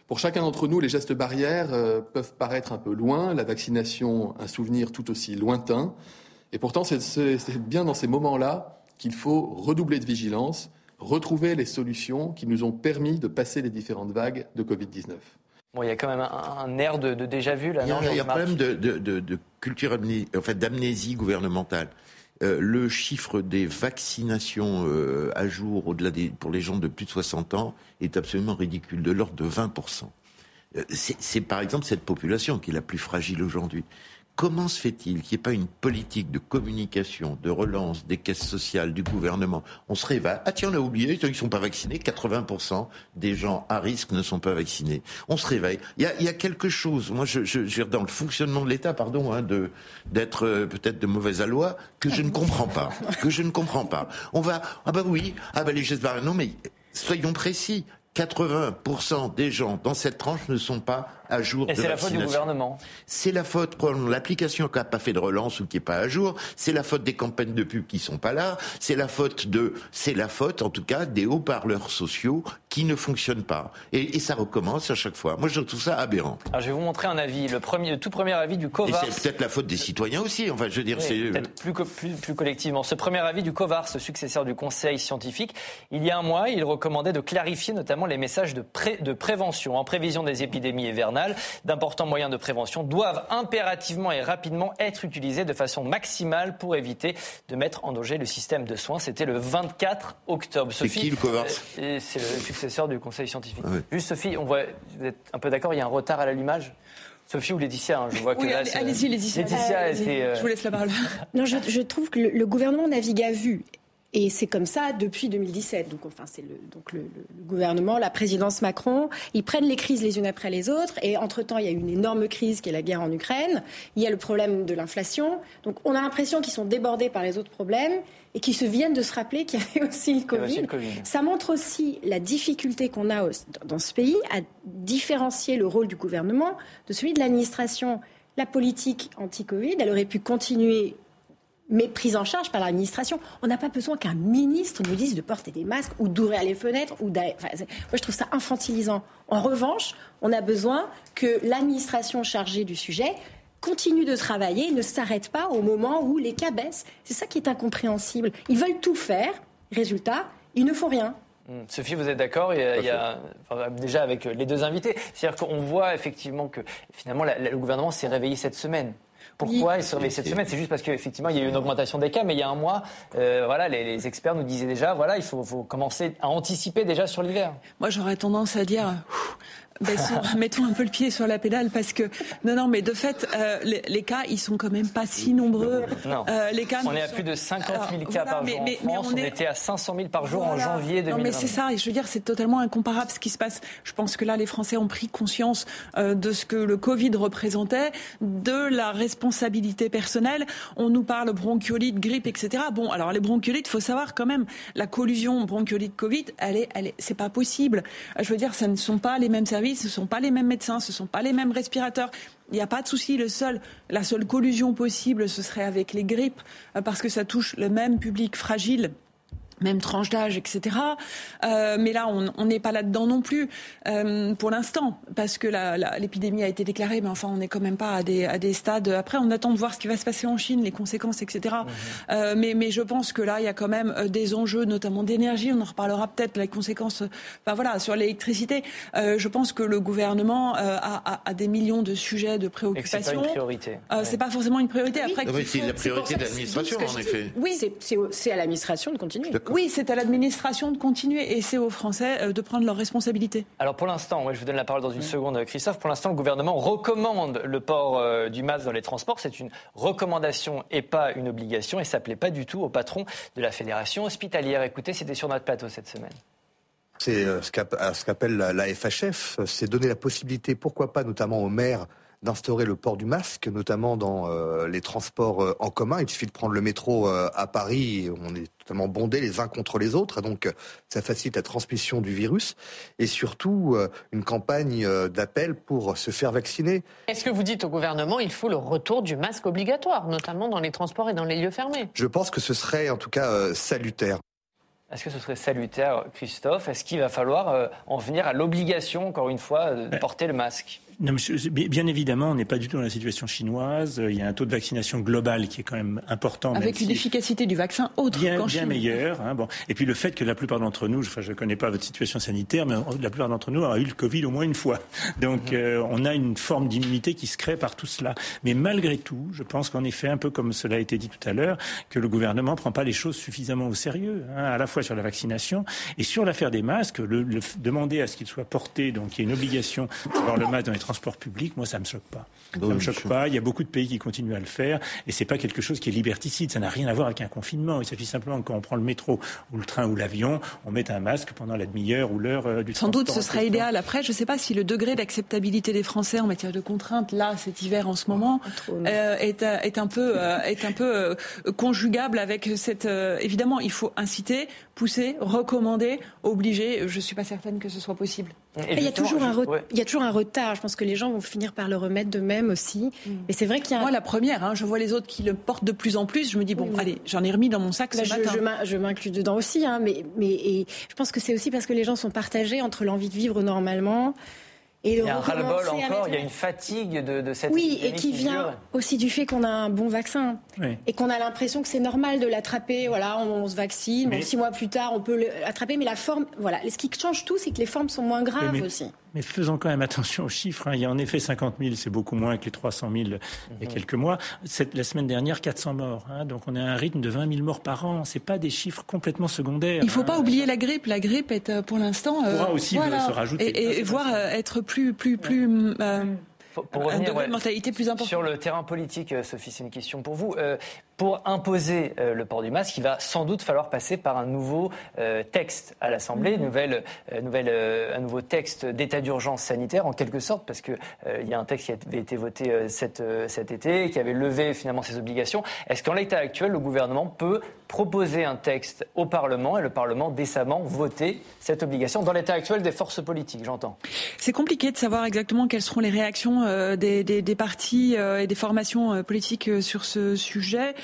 Pour chacun d'entre nous, les gestes barrières euh, peuvent paraître un peu loin, la vaccination un souvenir tout aussi lointain. Et pourtant, c'est bien dans ces moments-là qu'il faut redoubler de vigilance, retrouver les solutions qui nous ont permis de passer les différentes vagues de Covid-19
il y a quand même un, air de, déjà vu là.
Il y a, un problème de, culture, en fait, d'amnésie gouvernementale. Euh, le chiffre des vaccinations euh, à jour au-delà des, pour les gens de plus de 60 ans est absolument ridicule, de l'ordre de 20%. Euh, c'est par exemple cette population qui est la plus fragile aujourd'hui. Comment se fait-il qu'il n'y ait pas une politique de communication, de relance des caisses sociales du gouvernement? On se réveille. Ah tiens, on a oublié, ils ne sont pas vaccinés. 80% des gens à risque ne sont pas vaccinés. On se réveille. Il y a, quelque chose, moi, je, je, dans le fonctionnement de l'État, pardon, hein, de d'être euh, peut-être de mauvaise loi, que je ne comprends pas. Que je ne comprends pas. On va, ah bah oui, ah bah les gestes barrières. Non mais soyons précis. 80% des gens dans cette tranche ne sont pas à jour
Et c'est la faute du gouvernement.
C'est la faute de l'application qui n'a pas fait de relance ou qui n'est pas à jour. C'est la faute des campagnes de pub qui sont pas là. C'est la faute de, c'est la faute en tout cas des haut-parleurs sociaux qui ne fonctionnent pas. Et, ça recommence à chaque fois. Moi, je trouve ça aberrant.
Alors, je vais vous montrer un avis, le premier, tout premier avis du COVARS.
Et c'est peut-être la faute des citoyens aussi. Enfin, je veux dire, c'est
plus, plus, plus collectivement. Ce premier avis du COVARS, successeur du Conseil scientifique, il y a un mois, il recommandait de clarifier notamment les messages de, pré, de prévention en prévision des épidémies hivernales d'importants moyens de prévention doivent impérativement et rapidement être utilisés de façon maximale pour éviter de mettre en danger le système de soins. C'était le 24 octobre.
C'est qui le Covars
euh, C'est le successeur du Conseil scientifique. Ah Juste Sophie, on voit, vous êtes un peu d'accord, il y a un retard à l'allumage? Sophie ou Laetitia, hein, je vois que
oui, Allez-y, Laetitia.
Laetitia
euh, Je vous laisse la parole.
Non, je, je trouve que le, le gouvernement navigue à vue Et c'est comme ça depuis 2017. Donc, enfin, c'est le, donc le, gouvernement, la présidence Macron, ils prennent les crises les unes après les autres. Et entre-temps, il y a une énorme crise qui est la guerre en Ukraine. Il y a le problème de l'inflation. Donc, on a l'impression qu'ils sont débordés par les autres problèmes et qu'ils se viennent de se rappeler qu'il y avait aussi le COVID. le COVID. Ça montre aussi la difficulté qu'on a dans ce pays à différencier le rôle du gouvernement de celui de l'administration. La politique anti-Covid, elle aurait pu continuer mais prise en charge par l'administration. On n'a pas besoin qu'un ministre nous dise de porter des masques ou d'ouvrir les fenêtres. Ou moi, je trouve ça infantilisant. En revanche, on a besoin que l'administration chargée du sujet continue de travailler et ne s'arrête pas au moment où les cas baissent. C'est ça qui est incompréhensible. Ils veulent tout faire. Résultat, ils ne font rien.
Hmm. Sophie, vous êtes d'accord? Il y a, déjà avec les deux invités. C'est-à-dire qu'on voit effectivement que finalement le gouvernement s'est réveillé cette semaine. Pourquoi ils se cette semaine? C'est juste parce qu'effectivement, il y a eu une augmentation des cas, mais il y a un mois, euh, voilà, les, experts nous disaient déjà, voilà, il faut, faut commencer à anticiper déjà sur l'hiver.
Moi, j'aurais tendance à dire, mettons un peu le pied sur la pédale parce que non non mais de fait euh, les, cas ils sont quand même pas si nombreux.
Euh, les cas, on est à plus de 50 000 cas par jour mais, en France. on, était à 500 000 par jour en janvier 2020.
Non mais c'est ça et je veux dire c'est totalement incomparable ce qui se passe. Je pense que là les Français ont pris conscience euh, de ce que le Covid représentait, de la responsabilité personnelle. On nous parle bronchiolite, grippe, etc. Bon alors les bronchiolites, faut savoir quand même la collusion bronchiolite Covid, elle est, elle est, c'est pas possible. Je veux dire, ça ne sont pas les mêmes services ce ne sont pas les mêmes médecins, ce ne sont pas les mêmes respirateurs. Il n'y a pas de souci. Le seul, la seule collusion possible, ce serait avec les grippes, euh, parce que ça touche le même public fragile même tranche d'âge, etc. Euh, mais là, on n'est pas là-dedans non plus euh, pour l'instant, parce que l'épidémie a été déclarée, mais enfin, on n'est quand même pas à des, à des stades. Après, on attend de voir ce qui va se passer en Chine, les conséquences, etc. Euh, mais, mais je pense que là, il y a quand même euh, des enjeux, notamment d'énergie. On en reparlera peut-être, les conséquences enfin, voilà, sur l'électricité. Euh, je pense que le gouvernement euh, a, a, des millions de sujets de préoccupation. C'est
pas une priorité.
C'est pas forcément une priorité. Après,
c'est la priorité de l'administration, en effet.
Oui, c'est à l'administration de continuer.
Oui, c'est à l'administration de continuer et c'est aux Français euh, de prendre leurs responsabilités.
Alors pour l'instant, je vous donne la parole dans une seconde, Christophe. Pour l'instant, le gouvernement recommande le port euh, du masque dans les transports. C'est une recommandation et pas une obligation et ça plaît pas du tout au patron de la fédération hospitalière. Écoutez, c'était sur notre plateau cette semaine.
C'est euh, ce qu'appelle la FHF, c'est donner la possibilité, pourquoi pas notamment aux maires, d'instaurer le port du masque, notamment dans euh, les transports euh, en commun. Il suffit de prendre le métro euh, à Paris, on est totalement bondés les uns contre les autres, donc ça facilite la transmission du virus, et surtout une campagne d'appel pour se faire vacciner.
Est-ce que vous dites au gouvernement il faut le retour du masque obligatoire, notamment dans les transports et dans les lieux fermés?
Je pense que ce serait en tout cas salutaire.
Est-ce que ce serait salutaire, Christophe? Est-ce qu'il va falloir en venir à l'obligation, encore une fois, de porter le masque?
Non, bien évidemment, on n'est pas du tout dans la situation chinoise. Il y a un taux de vaccination global qui est quand même important.
Avec une efficacité du vaccin autre
bien,
qu'en
Bien meilleure. Hein, bon. Et puis le fait que la plupart d'entre nous, enfin, je ne connais pas votre situation sanitaire, mais la plupart d'entre nous ont eu le Covid au moins une fois. Donc mhm. euh, on a une forme d'immunité qui se crée par tout cela. Mais malgré tout, je pense qu'en effet, un peu comme cela a été dit tout à l'heure, que le gouvernement ne prend pas les choses suffisamment au sérieux, hein, à la fois sur la vaccination et sur l'affaire des masques. Le, demander à ce qu'il soit porté, donc il y a une obligation d'avoir le masque dans les transports publics, moi, ça me choque pas. ça me choque pas. Il y a beaucoup de pays qui continuent à le faire, et c'est pas quelque chose qui est liberticide. Ça n'a rien à voir avec un confinement. Il s'agit simplement que quand on prend le métro ou le train ou l'avion, on met un masque pendant la demi-heure ou l'heure euh, du
Sans doute, ce serait idéal. Après, je ne sais pas si le degré d'acceptabilité des Français en matière de contraintes, là, cet hiver en ce moment, euh, est, euh, est, un peu, est un peu conjugable avec cette. évidemment, il faut inciter, pousser, recommander, obliger. Je ne suis pas certaine que ce soit possible.
Il y, a toujours un il y a toujours un retard. Je pense que les gens vont finir par le remettre d'eux-mêmes aussi. Mm. Mais c'est vrai qu'il y a.
Moi, la première, hein, je vois les autres qui le portent de plus en plus. Je me dis, bon, allez, j'en ai remis dans mon sac ce
je,
matin.
Je m'inclus dedans aussi. Hein, mais mais et je pense que c'est aussi parce que les gens sont partagés entre l'envie de vivre normalement
il y a un ras-le-bol encore, il y a une fatigue de, de cette
Oui, et qui, vient aussi du fait qu'on a un bon vaccin. Et qu'on a l'impression que c'est normal de l'attraper. Voilà, on, se vaccine, six mois plus tard, on peut l'attraper. Mais la forme, voilà. Ce qui change tout, c'est que les formes sont moins graves aussi.
Mais faisons quand même attention aux chiffres. Hein. Il y a en effet 50 000, c'est beaucoup moins que les 300 000 il y a quelques mois. Cette, la semaine dernière, 400 morts. Hein. Donc on a un rythme de 20 000 morts par an. C'est pas des chiffres complètement secondaires.
Il ne faut pas hein. oublier la grippe. La grippe est euh, pour l'instant.
pourra euh, aussi se rajouter.
Et, et voir euh, être plus, plus, plus.
pour, revenir, mentalité plus importante. Sur le terrain politique, Sophie, c'est une question pour vous. Pour imposer euh, le port du masque, il va sans doute falloir passer par un nouveau euh, texte à l'Assemblée, nouvelle, euh, nouvelle, un nouveau texte d'état d'urgence sanitaire en quelque sorte, parce qu'il il y a un texte qui avait été voté cet, cet été, qui avait levé finalement ses obligations. Est-ce qu'en l'état actuel, le gouvernement peut proposer un texte au Parlement et le Parlement décemment voter cette obligation dans l'état actuel des forces politiques, j'entends?
C'est compliqué de savoir exactement quelles seront les réactions des, des, des partis et des formations politiques sur ce sujet.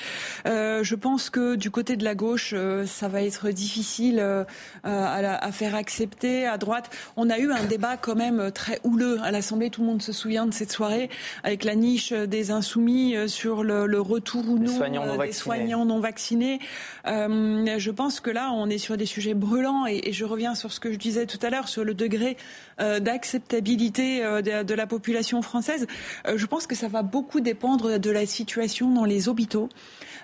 Euh, je pense que du côté de la gauche, euh, ça va être difficile euh, à, à, faire accepter. À droite, on a eu un débat quand même très houleux à l'Assemblée. Tout le monde se souvient de cette soirée avec la niche des insoumis sur le, le retour ou non
soignants non
des soignants non vaccinés. je pense que là, on est sur des sujets brûlants et, et je reviens sur ce que je disais tout à l'heure sur le degré d'acceptabilité de, de, la population française. je pense que ça va beaucoup dépendre de la situation dans les hôpitaux.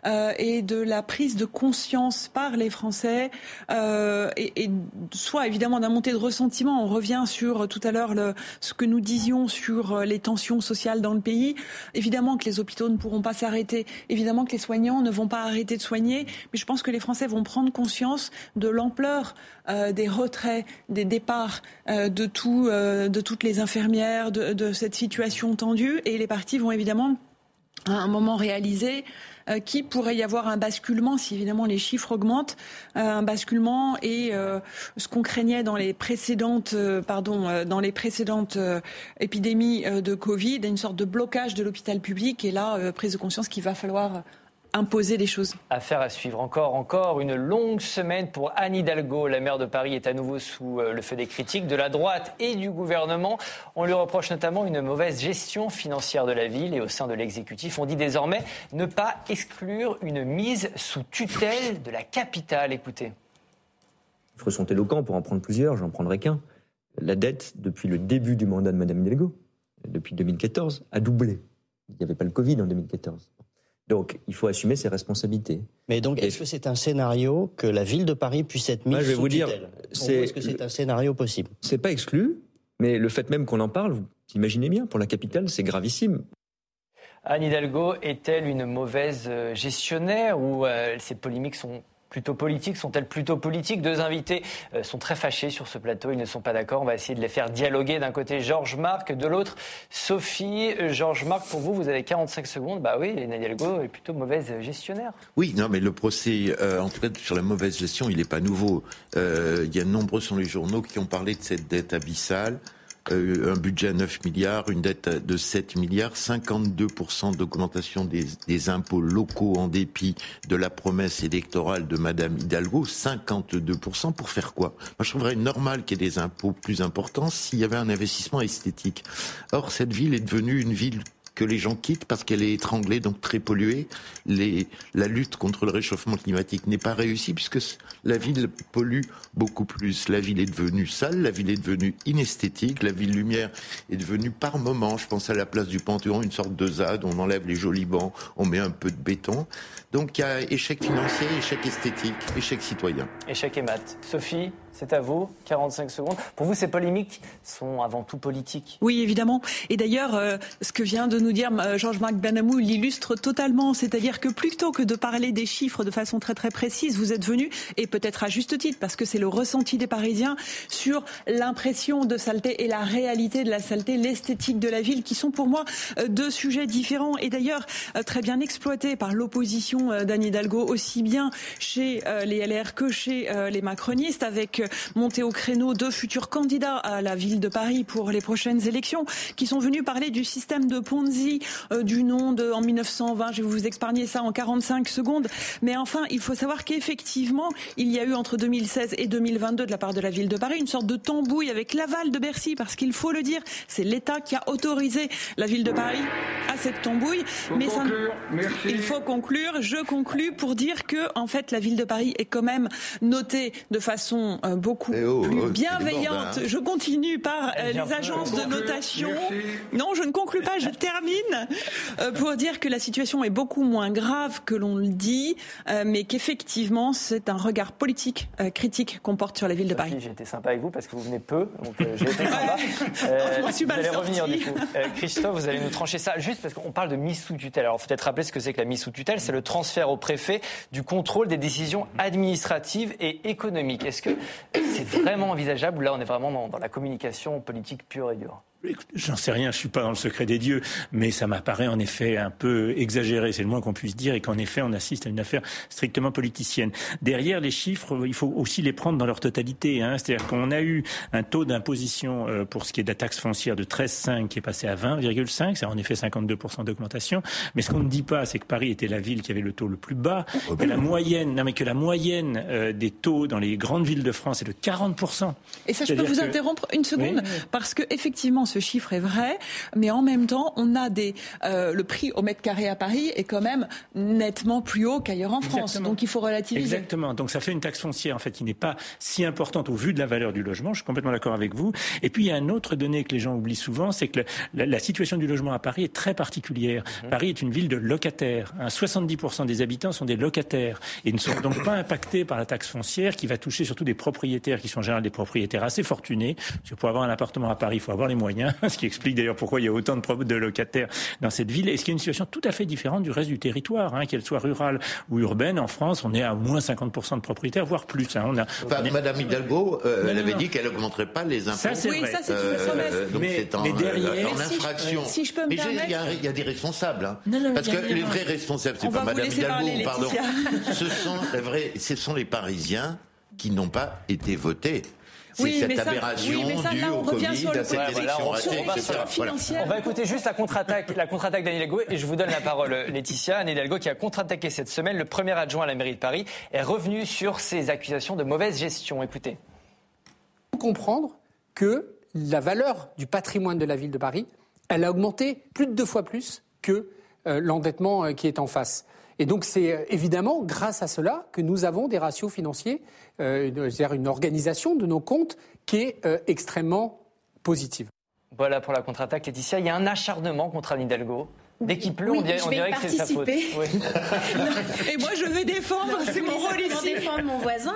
Euh, et de la prise de conscience par les Français euh, et, soit évidemment d'un montée de ressentiment. On revient sur tout à l'heure ce que nous disions sur les tensions sociales dans le pays. Évidemment que les hôpitaux ne pourront pas s'arrêter. Évidemment que les soignants ne vont pas arrêter de soigner. Mais je pense que les Français vont prendre conscience de l'ampleur euh, des retraits, des départs euh, de, tout, euh, de toutes les infirmières, de, de cette situation tendue. Et les partis vont évidemment à un moment réaliser euh, qui pourrait y avoir un basculement si évidemment les chiffres augmentent, euh, un basculement et euh, ce qu'on craignait dans les précédentes, pardon, dans les précédentes épidémies de Covid, une sorte de blocage de l'hôpital public. Et là prise de conscience qu'il va falloir imposer des choses.
Affaire à suivre encore, encore une longue semaine pour Anne Hidalgo. La maire de Paris est à nouveau sous euh, le feu des critiques de la droite et du gouvernement. On lui reproche notamment une mauvaise gestion financière de la ville et au sein de l'exécutif, on dit désormais ne pas exclure une mise sous tutelle de la capitale. Écoutez. Les
chiffres sont éloquents pour en prendre plusieurs, j'en prendrai qu'un. La dette, depuis le début du mandat de Mme Hidalgo, depuis 2014, a doublé. Il n'y avait pas le Covid en 2014. Donc, il faut assumer ses responsabilités.
Mais donc, est-ce que c'est un scénario que la ville de Paris puisse être mise Moi, je vais sous vous dire, Est-ce que c'est un scénario possible
C'est pas exclu, mais le fait même qu'on en parle, vous imaginez bien, pour la capitale, c'est gravissime.
Anne Hidalgo est-elle une mauvaise euh, gestionnaire ou euh, ces polémiques sont plutôt politiques Sont-elles plutôt politiques? Deux invités euh, sont très fâchés sur ce plateau, ils ne sont pas d'accord. On va essayer de les faire dialoguer. D'un côté, Georges Marc, de l'autre, Sophie. Euh, Georges Marc, pour vous, vous avez 45 secondes. Bah oui, Nadia Algo est plutôt mauvaise gestionnaire.
Oui, non, mais le procès, euh, en tout cas sur la mauvaise gestion, il n'est pas nouveau. il y a nombreux sont les journaux qui ont parlé de cette dette abyssale. Euh, un budget à 9 milliards, une dette de 7 milliards, 52% d'augmentation des, des, impôts locaux en dépit de la promesse électorale de Madame Hidalgo, 52% pour faire quoi? Moi, je trouverais normal qu'il y ait des impôts plus importants s'il y avait un investissement esthétique. Or, cette ville est devenue une ville que les gens quittent parce qu'elle est étranglée, donc très polluée. La lutte contre le réchauffement climatique n'est pas réussie puisque la ville pollue beaucoup plus. La ville est devenue sale, la ville est devenue inesthétique, la ville lumière est devenue par moment, je pense à la place du Panthéon, une sorte de ZAD, on enlève les jolis bancs, on met un peu de béton. Donc il y a échec financier, échec esthétique, échec citoyen.
Échec et maths. Sophie c'est à vous, 45 secondes. Pour vous, ces polémiques sont avant tout politiques
Oui, évidemment. Et d'ailleurs, euh, ce que vient de nous dire euh, Georges-Marc Benamou l'illustre totalement. C'est-à-dire que plutôt que de parler des chiffres de façon très très précise, vous êtes venu, et peut-être à juste titre, parce que c'est le ressenti des Parisiens, sur l'impression de saleté et la réalité de la saleté, l'esthétique de la ville, qui sont pour moi euh, deux sujets différents. Et d'ailleurs, très bien exploités par l'opposition d'Anne Hidalgo, aussi bien chez les LR que chez les macronistes, avec monter au créneau deux futurs candidats à la ville de Paris pour les prochaines élections, qui sont venus parler du système de Ponzi, euh, du nom de en 1920. Je vais vous épargner ça en 45 secondes. Mais enfin, il faut savoir qu'effectivement, il y a eu entre 2016 et 2022 de la part de la ville de Paris une sorte de tambouille avec l'aval de Bercy, parce qu'il faut le dire, c'est l'État qui a autorisé la ville de Paris à cette tambouille.
Mais ça,
il faut conclure. Je conclus pour dire que en fait, la ville de Paris est quand même notée de façon euh, beaucoup eh oh, plus oh, bienveillante. Hein. Je continue par euh, les agences de notation. Non, je ne conclus pas, je termine euh, pour dire que la situation est beaucoup moins grave que l'on le dit, euh, mais qu'effectivement, c'est un regard politique critique qu'on porte sur la ville de Paris.
J'ai été sympa avec vous parce que vous venez peu, donc j'ai été sympa. je
suis
vous allez revenir du coup. Christophe, vous allez nous trancher ça juste parce qu'on parle de mise sous tutelle. Alors, peut-être rappeler ce que c'est que la mise sous tutelle. C'est le transfert au préfet du contrôle des décisions administratives et économiques. Est-ce que c'est vraiment envisageable Là, on est vraiment dans la communication politique pure et dure.
J'en sais rien, je suis pas dans le secret des dieux, mais ça m'apparaît en effet un peu exagéré, c'est le moins qu'on puisse dire, et qu'en effet on assiste à une affaire strictement politicienne. Derrière les chiffres, il faut aussi les prendre dans leur totalité. Hein. C'est-à-dire qu'on a eu un taux d'imposition euh, pour ce qui est de la taxe foncière de 13,5 qui est passé à 20,5, c'est en effet 52% d'augmentation. Mais ce qu'on ne dit pas, c'est que Paris était la ville qui avait le taux le plus bas, que la moyenne, non mais que la moyenne euh, des taux dans les grandes villes de France est de 40%.
Et ça, je peux vous interrompre une seconde, parce que effectivement ce chiffre est vrai, mais en même temps, on a des euh, le prix au mètre carré à Paris est quand même nettement plus haut qu'ailleurs en France. Donc il faut relativiser.
Exactement. Donc ça fait une taxe foncière en fait qui n'est pas si importante au vu de la valeur du logement. Je suis complètement d'accord avec vous. Et puis il y a une autre donnée que les gens oublient souvent, c'est que la, situation du logement à Paris est très particulière. Mhm. Paris est une ville de locataires. 70% des habitants sont des locataires et ne sont donc pas impactés par la taxe foncière qui va toucher surtout des propriétaires qui sont en général des propriétaires assez fortunés. Parce que pour avoir un appartement à Paris, il faut avoir les moyens. ce qui explique d'ailleurs pourquoi il y a autant de, de locataires dans cette ville, et ce qui est une situation tout à fait différente du reste du territoire, hein, qu'elle soit rurale ou urbaine. En France, on est à moins 50% de propriétaires, voire plus. Hein. On a,
Madame Hidalgo, euh, elle avait dit qu'elle n'augmenterait pas les impôts.
Ça, c'est oui, ça, c'est euh,
donc c'est en, derrière, en infraction.
Si, je peux me
mais
il
y, a des responsables. Hein. parce que les vrais responsables, c'est pas Madame Hidalgo, pardon. ce sont les vrais, ce sont les Parisiens qui n'ont pas été votés. C'est cette aberration due au Covid, à cette élection
On va écouter juste la contre-attaque, la contre-attaque d'Anne Hidalgo et je vous donne la parole, Laetitia. Anne Hidalgo qui a contre-attaqué cette semaine. Le premier adjoint à la mairie de Paris est revenu sur ses accusations de mauvaise gestion. Écoutez.
Comprendre que la valeur du patrimoine de la ville de Paris, elle a augmenté plus de deux fois plus que euh, l'endettement euh, qui est en face. Et donc c'est euh, évidemment grâce à cela que nous avons des ratios financiers, euh, c'est-à-dire une organisation de nos comptes qui est euh, extrêmement positive.
Voilà pour la contre-attaque, Laetitia. Il y a un acharnement contre Anne Hidalgo. Dès qu'il pleut, on dirait, que c'est sa faute. Et
moi, je vais défendre, c'est mon rôle ici.
défendre mon voisin.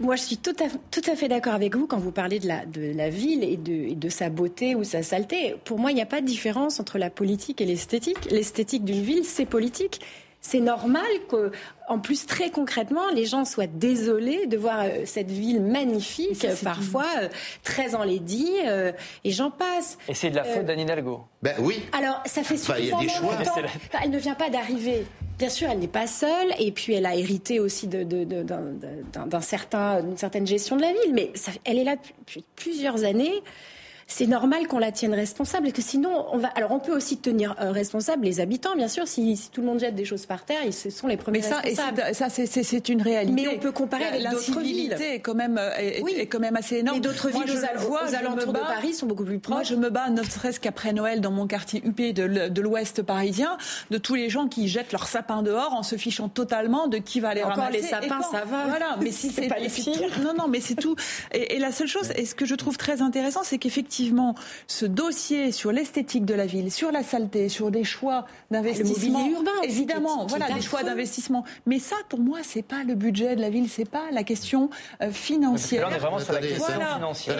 moi, je suis tout à, tout à fait d'accord avec vous quand vous parlez de la, de la ville et de, et de sa beauté ou sa saleté. Pour moi, il n'y a pas de différence entre la politique et l'esthétique. L'esthétique d'une ville, c'est politique c'est normal que, en plus très concrètement, les gens soient désolés de voir euh, cette ville magnifique, parfois euh, très enlaidie, euh, et j'en passe.
Et c'est de la faute d'Anne Hidalgo.
Ben oui.
Alors ça fait suffisamment longtemps. Elle ne vient pas d'arriver. Bien sûr, elle n'est pas seule, et puis elle a hérité aussi d'un certain, d'une certaine gestion de la ville, mais elle est là depuis plusieurs années c'est normal qu'on la tienne responsable, et que sinon, on va. Alors, on peut aussi tenir euh, responsable les habitants, bien sûr. Si, tout le monde jette des choses par terre, ils ce sont les premiers
mais ça,
responsables.
ça, c'est une réalité.
Mais on peut comparer avec d'autres villes.
est quand même euh, est, oui. est quand même assez énorme.
Mais d'autres villes aux, alentours de Paris sont beaucoup plus proches. Moi,
je me bats, ne serait-ce qu'après Noël, dans mon quartier UP de l'Ouest parisien, de tous les gens qui jettent leurs sapins dehors en se fichant totalement de qui va les
Encore
ramasser.
les sapins, ça va.
Voilà, mais si c'est pas les Non, non, mais c'est tout. Et, et, la seule chose, et ce que je trouve très intéressant, c'est qu'effectivement, ce dossier sur l'esthétique de la ville, sur la saleté, sur des choix d'investissement,
urbain,
évidemment, voilà, des choix d'investissement. Mais ça, pour moi, c'est pas le budget de la ville, c'est pas la question euh, financière.
Là, on est vraiment sur la question financière.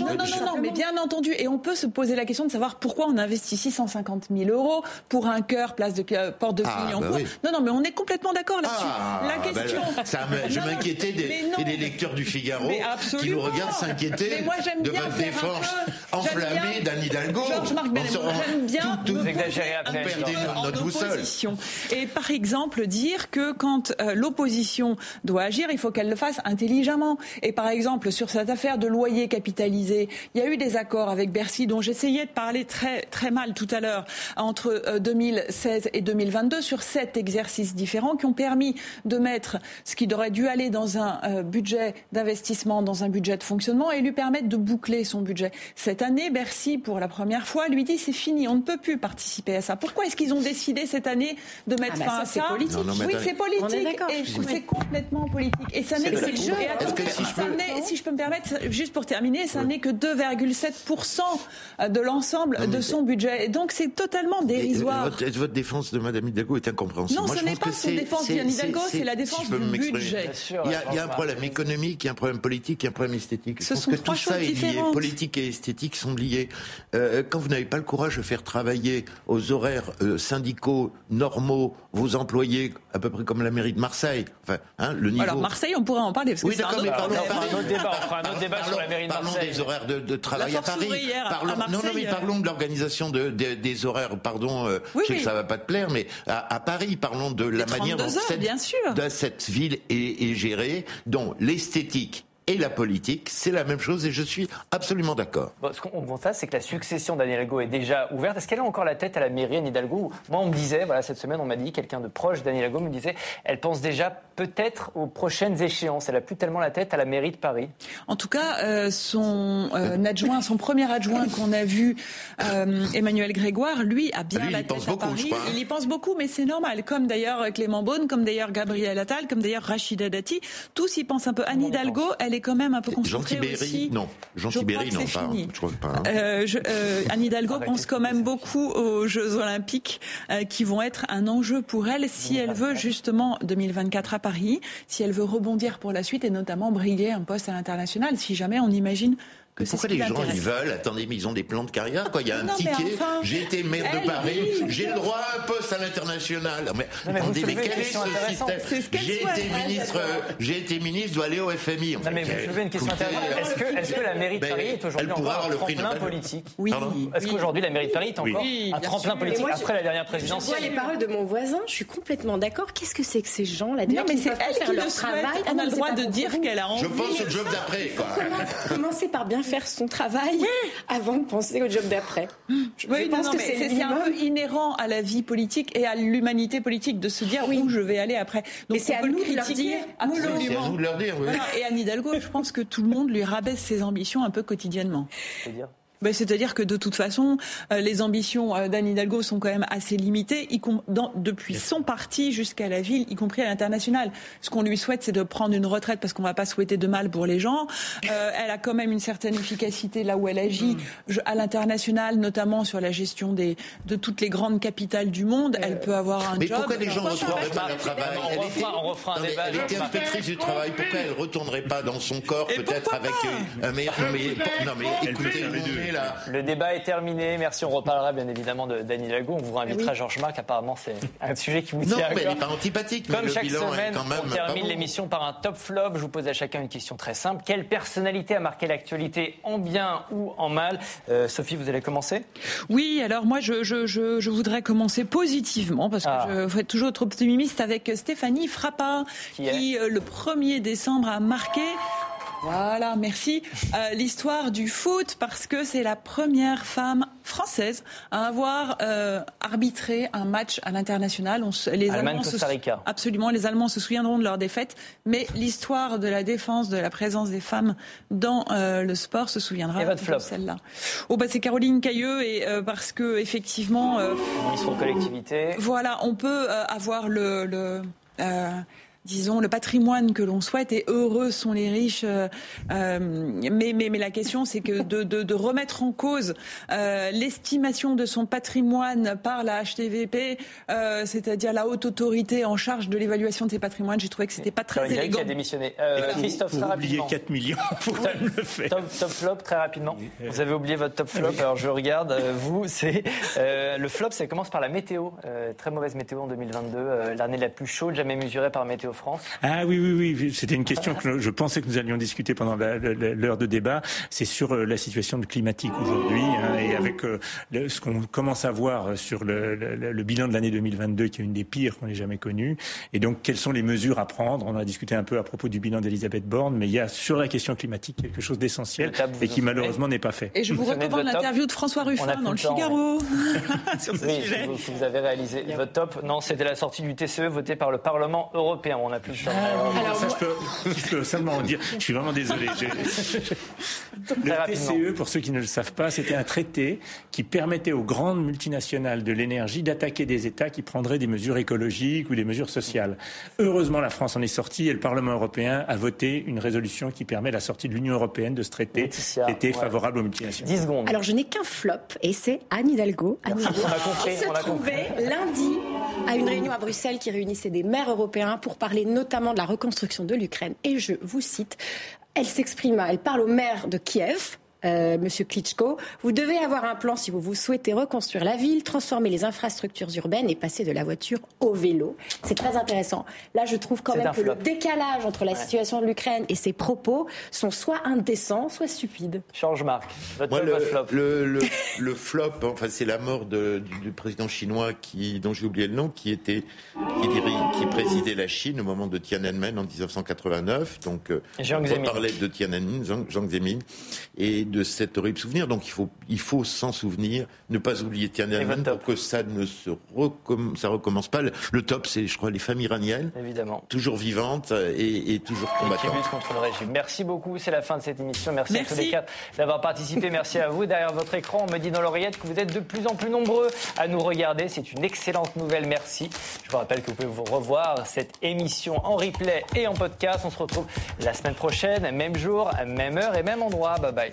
Non, non, non, non, mais bien entendu. Et on peut se poser la question de savoir pourquoi on investit 650 000 euros pour un cœur, place de euh, porte de ah, bah Non, non, mais on est complètement d'accord là-dessus.
Ah, la bah question. ça je m'inquiétais des, des, lecteurs du Figaro qui nous regardent s'inquiéter de votre défense enflammée d'Anne Hidalgo.
Georges-Marc j'aime bien
tout, tout, exagérer après notre boussole.
Et par exemple, dire que quand euh, l'opposition doit agir, il faut qu'elle le fasse intelligemment. Et par exemple, sur cette affaire de loyer capitalisé, il y a eu des accords avec Bercy dont j'essayais de parler très, très mal tout à l'heure, entre 2016 euh, et 2022, sur sept exercices différents qui ont permis de mettre ce qui aurait dû aller dans un euh, budget d'investissement, dans un budget de fonctionnement, et lui permettre de boucler son budget. Cette année, Bercy, pour la première fois, lui dit c'est fini, on ne peut plus participer à ça. Pourquoi est-ce qu'ils ont décidé cette année de mettre ah bah fin à ça
politique.
Oui, c'est politique. Et c'est complètement politique. Et ça n'est que le jeu. si, je peux... me permettre, juste pour terminer, ça n'est que 2,7% de l'ensemble de son budget. Et donc c'est totalement dérisoire.
Votre, défense de Mme Hidalgo est incompréhensible.
Non, ce n'est pas son défense de Hidalgo, c'est la défense du budget.
Il y, a, un problème économique, il y a un problème politique, il y a un problème esthétique.
Ce sont
que tout ça est lié. Politique et esthétique sont liés. Euh, quand vous n'avez pas le courage de faire travailler aux horaires euh, syndicaux normaux vos employés, à peu près comme la mairie de Marseille, enfin, hein, le niveau.
Alors Marseille, on pourrait en parler.
oui, d'accord, mais parlons,
un autre débat, on fera un autre débat sur la mairie de Marseille.
Parlons des horaires de, de travail à Paris.
Parlons, à Marseille,
non, non, mais parlons de l'organisation de, de, des horaires. Pardon, euh, je sais que ça va pas te plaire, mais à, à Paris, parlons de la manière dont
heures,
cette,
bien sûr.
de cette ville est, est gérée, dont l'esthétique et la politique, c'est la même chose et je suis absolument d'accord.
Bon, ce qu'on constate, c'est que la succession d'Anne Hidalgo est déjà ouverte. Est-ce qu'elle a encore la tête à la mairie, Anne Hidalgo? Moi, on me disait, voilà, cette semaine, on m'a dit, quelqu'un de proche d'Anne Hidalgo me disait, elle pense déjà peut-être aux prochaines échéances. Elle a plus tellement la tête à la mairie de Paris.
En tout cas, euh, son euh, adjoint, son premier adjoint qu'on a vu, euh, Emmanuel Grégoire, lui a bien
lui,
la tête à
beaucoup,
Paris. Il y pense beaucoup, mais c'est normal. Comme d'ailleurs Clément Beaune, comme d'ailleurs Gabriel Attal, comme d'ailleurs Rachida Dati. Tous y pensent un peu. Anne Hidalgo, elle est quand même un peu
Jean
concentrée
Tibéri,
aussi.
non. Jean
Je
non, pas.
fini.
Je crois pas. hein.
Euh, je- euh, Anne Hidalgo pense quand même beaucoup aux Jeux Olympiques euh, qui vont être un enjeu pour elle si elle veut justement 2024 à Paris, si elle veut rebondir pour la suite et notamment briguer un poste à l'international, si jamais on imagine que
pourquoi les gens ils veulent Attendez, mais ils ont des plans de carrière, quoi. Il y a un
Non,
ticket.
enfin,
j'ai été maire de
elle
Paris. J'ai le droit à un poste à l'international. Mais,
Non, mais
attendez, mais quel est ce système
ce
J'ai été ministre. euh, J'ai été ministre. Je dois aller au FMI.
Non, mais vous soulevez une question intéressante. Est-ce que, est-ce que la mairie de
Ben,
Paris est aujourd'hui
elle pourra
encore
avoir
un
le
tremplin politique
Oui.
Est-ce qu'aujourd'hui la mairie de Paris est encore
Oui,
un tremplin politique après la dernière
Je vois
présidentielle
les paroles de mon voisin, je suis complètement d'accord. Qu'est-ce que c'est que ces gens là
Non, mais c'est elle qui
leur
le
travail
On
Ah
a le
c'est
droit de dire qu'elle a envie.
Je pense au job d'après, quoi.
Commencer par bien faire son travail avant de penser au job d'après. Je,
Oui,
je pense
non,
que
mais
c'est
un peu inhérent à la vie politique et à l'humanité politique de se dire où je vais aller après. Donc
Mais c'est à nous de leur dire,
absolument.
C'est à nous de leur dire. oui.
Voilà. Et Anne Hidalgo, je pense que tout le monde lui rabaisse ses ambitions un peu quotidiennement.
C'est-à-dire
C'est-à-dire que de toute façon, euh, les ambitions euh, d'Anne Hidalgo sont quand même assez limitées, y com- dans- depuis son parti jusqu'à la ville, y compris à l'international. Ce qu'on lui souhaite, c'est de prendre une retraite parce qu'on ne va pas souhaiter de mal pour les gens. Euh, elle a quand même une certaine efficacité là où elle agit Je- à l'international, notamment sur la gestion des, de toutes les grandes capitales du monde. Elle peut avoir un
Mais
job.
pourquoi les gens ne
Pourquoi
retrouveraient
pas
leur travail
On
Elle
refera-
était-
on refera un
Attendez,
débat,
Elle était inspectrice du travail. Pourquoi elle ne retournerait pas dans son corps, peut-être avec un meilleur. Non, mais, non, mais écoutez, là.
Le débat est terminé. Merci. On reparlera bien évidemment de d'Anne Hidalgo. On vous réinvitera Georges Marc. Apparemment, c'est un sujet qui vous
Non,
tient à
mais
cœur.
n'est pas antipathique, mais
Comme
le
chaque
bilan
semaine,
est quand même
on termine l'émission par un top flop. Je vous pose à chacun une question très simple. Quelle personnalité a marqué l'actualité en bien ou en mal? Euh, Sophie, vous allez commencer?
Oui, alors moi, je, je, je, je voudrais commencer positivement, parce que
Ah.
je faut être toujours trop optimiste avec Stéphanie Frappard,
Qui
euh, le 1er décembre, a marqué... Voilà, merci. Euh, L'histoire du foot, parce que c'est la première femme française à avoir euh, arbitré un match à l'international. Les
Allemagne,
Allemands se-
Costa Rica.
Absolument, les Allemands se souviendront de leur défaite, mais l'histoire de la défense, de la présence des femmes dans euh, le sport se souviendra
Et votre
de celle-là. Oh bah c'est Caroline Cailleux et euh, parce que effectivement, euh,
Ministre collectivité.
voilà, on peut euh, avoir le, le euh, disons, le patrimoine que l'on souhaite et heureux sont les riches. euh, euh, mais, mais, mais la question, c'est que de, de, de remettre en cause euh, l'estimation de son patrimoine par la HTVP, euh, c'est-à-dire la haute autorité en charge de l'évaluation de ses patrimoines, j'ai trouvé que c'était pas très élégant.
a démissionné. Euh,
Pour-
Christophe,
pour
très rapidement.
4 millions, même le faire.
Top, top flop, très rapidement. Vous avez oublié votre top flop, alors je regarde. vous, c'est euh, le flop, ça commence par la météo. Euh, très mauvaise météo en 2022, euh, l'année la plus chaude jamais mesurée par Météo France.
Ah oui, oui, oui. C'était une question que je pensais que nous allions discuter pendant l'heure de débat. C'est sur euh, la situation climatique aujourd'hui hein, et avec euh, le- ce qu'on commence à voir sur le, le- le bilan de l'année 2022 qui est une des pires qu'on ait jamais connues. Et donc, quelles sont les mesures à prendre? On en a discuté un peu à propos du bilan d'Elisabeth Borne, mais il y a sur la question climatique quelque chose d'essentiel et qui malheureusement n'est pas fait.
Et je vous recommande l'interview de François Ruffin dans le
le temps,
Figaro sur ce
Oui,
sujet.
vous, vous avez réalisé votre top. Non, c'était la sortie du TCE voté par le Parlement européen. On n'a plus le temps.
Alors,
ça, je peux, je peux seulement en dire. Je suis vraiment désolé. J'ai- Le. TCE, pour ceux qui ne le savent pas, c'était un traité qui permettait aux grandes multinationales de l'énergie d'attaquer des États qui prendraient des mesures écologiques ou des mesures sociales. Heureusement, la France en est sortie et le Parlement européen a voté une résolution qui permet la sortie de l'Union européenne de ce traité
Laetitia,
qui était
ouais.
favorable aux multinationales.
10 secondes.
Alors je n'ai qu'un flop et c'est Anne Hidalgo. Anne Hidalgo
On a compris,
qui se
on a
trouvait lundi à une réunion à Bruxelles qui réunissait des maires européens pour parler notamment de la reconstruction de l'Ukraine. Et je vous cite. elle s'exprime, elle parle au maire de Kiev, euh, Monsieur Klitschko. Vous devez avoir un plan si vous vous souhaitez reconstruire la ville, transformer les infrastructures urbaines et passer de la voiture au vélo. C'est très intéressant. Là, je trouve quand même que le décalage entre la situation de l'Ukraine et ses propos sont soit indécents, soit stupides.
Change Marc.
Moi, le, flop. Le, flop, enfin, c'est la mort du, président chinois qui, dont j'ai oublié le nom, qui était qui, qui, présidait la Chine au moment de Tiananmen en 1989. Donc, euh, on parlait de Tiananmen, Jiang Zemin, et de cet horrible souvenir. Donc il faut, il faut s'en souvenir, ne pas oublier Tiananmen pour que ça ne se ça recommence pas. Le top, c'est, je crois, les femmes iraniennes.
Évidemment.
Toujours vivantes et, toujours combattantes.
contre le régime. Merci beaucoup. C'est la fin de cette émission. Merci, à tous les quatre d'avoir participé. Merci à vous. Derrière votre écran, on me dit dans l'oreillette que vous êtes de plus en plus nombreux à nous regarder. C'est une excellente nouvelle. Merci. Je vous rappelle que vous pouvez vous revoir cette émission en replay et en podcast. On se retrouve la semaine prochaine, même jour, même heure et même endroit. Bye bye.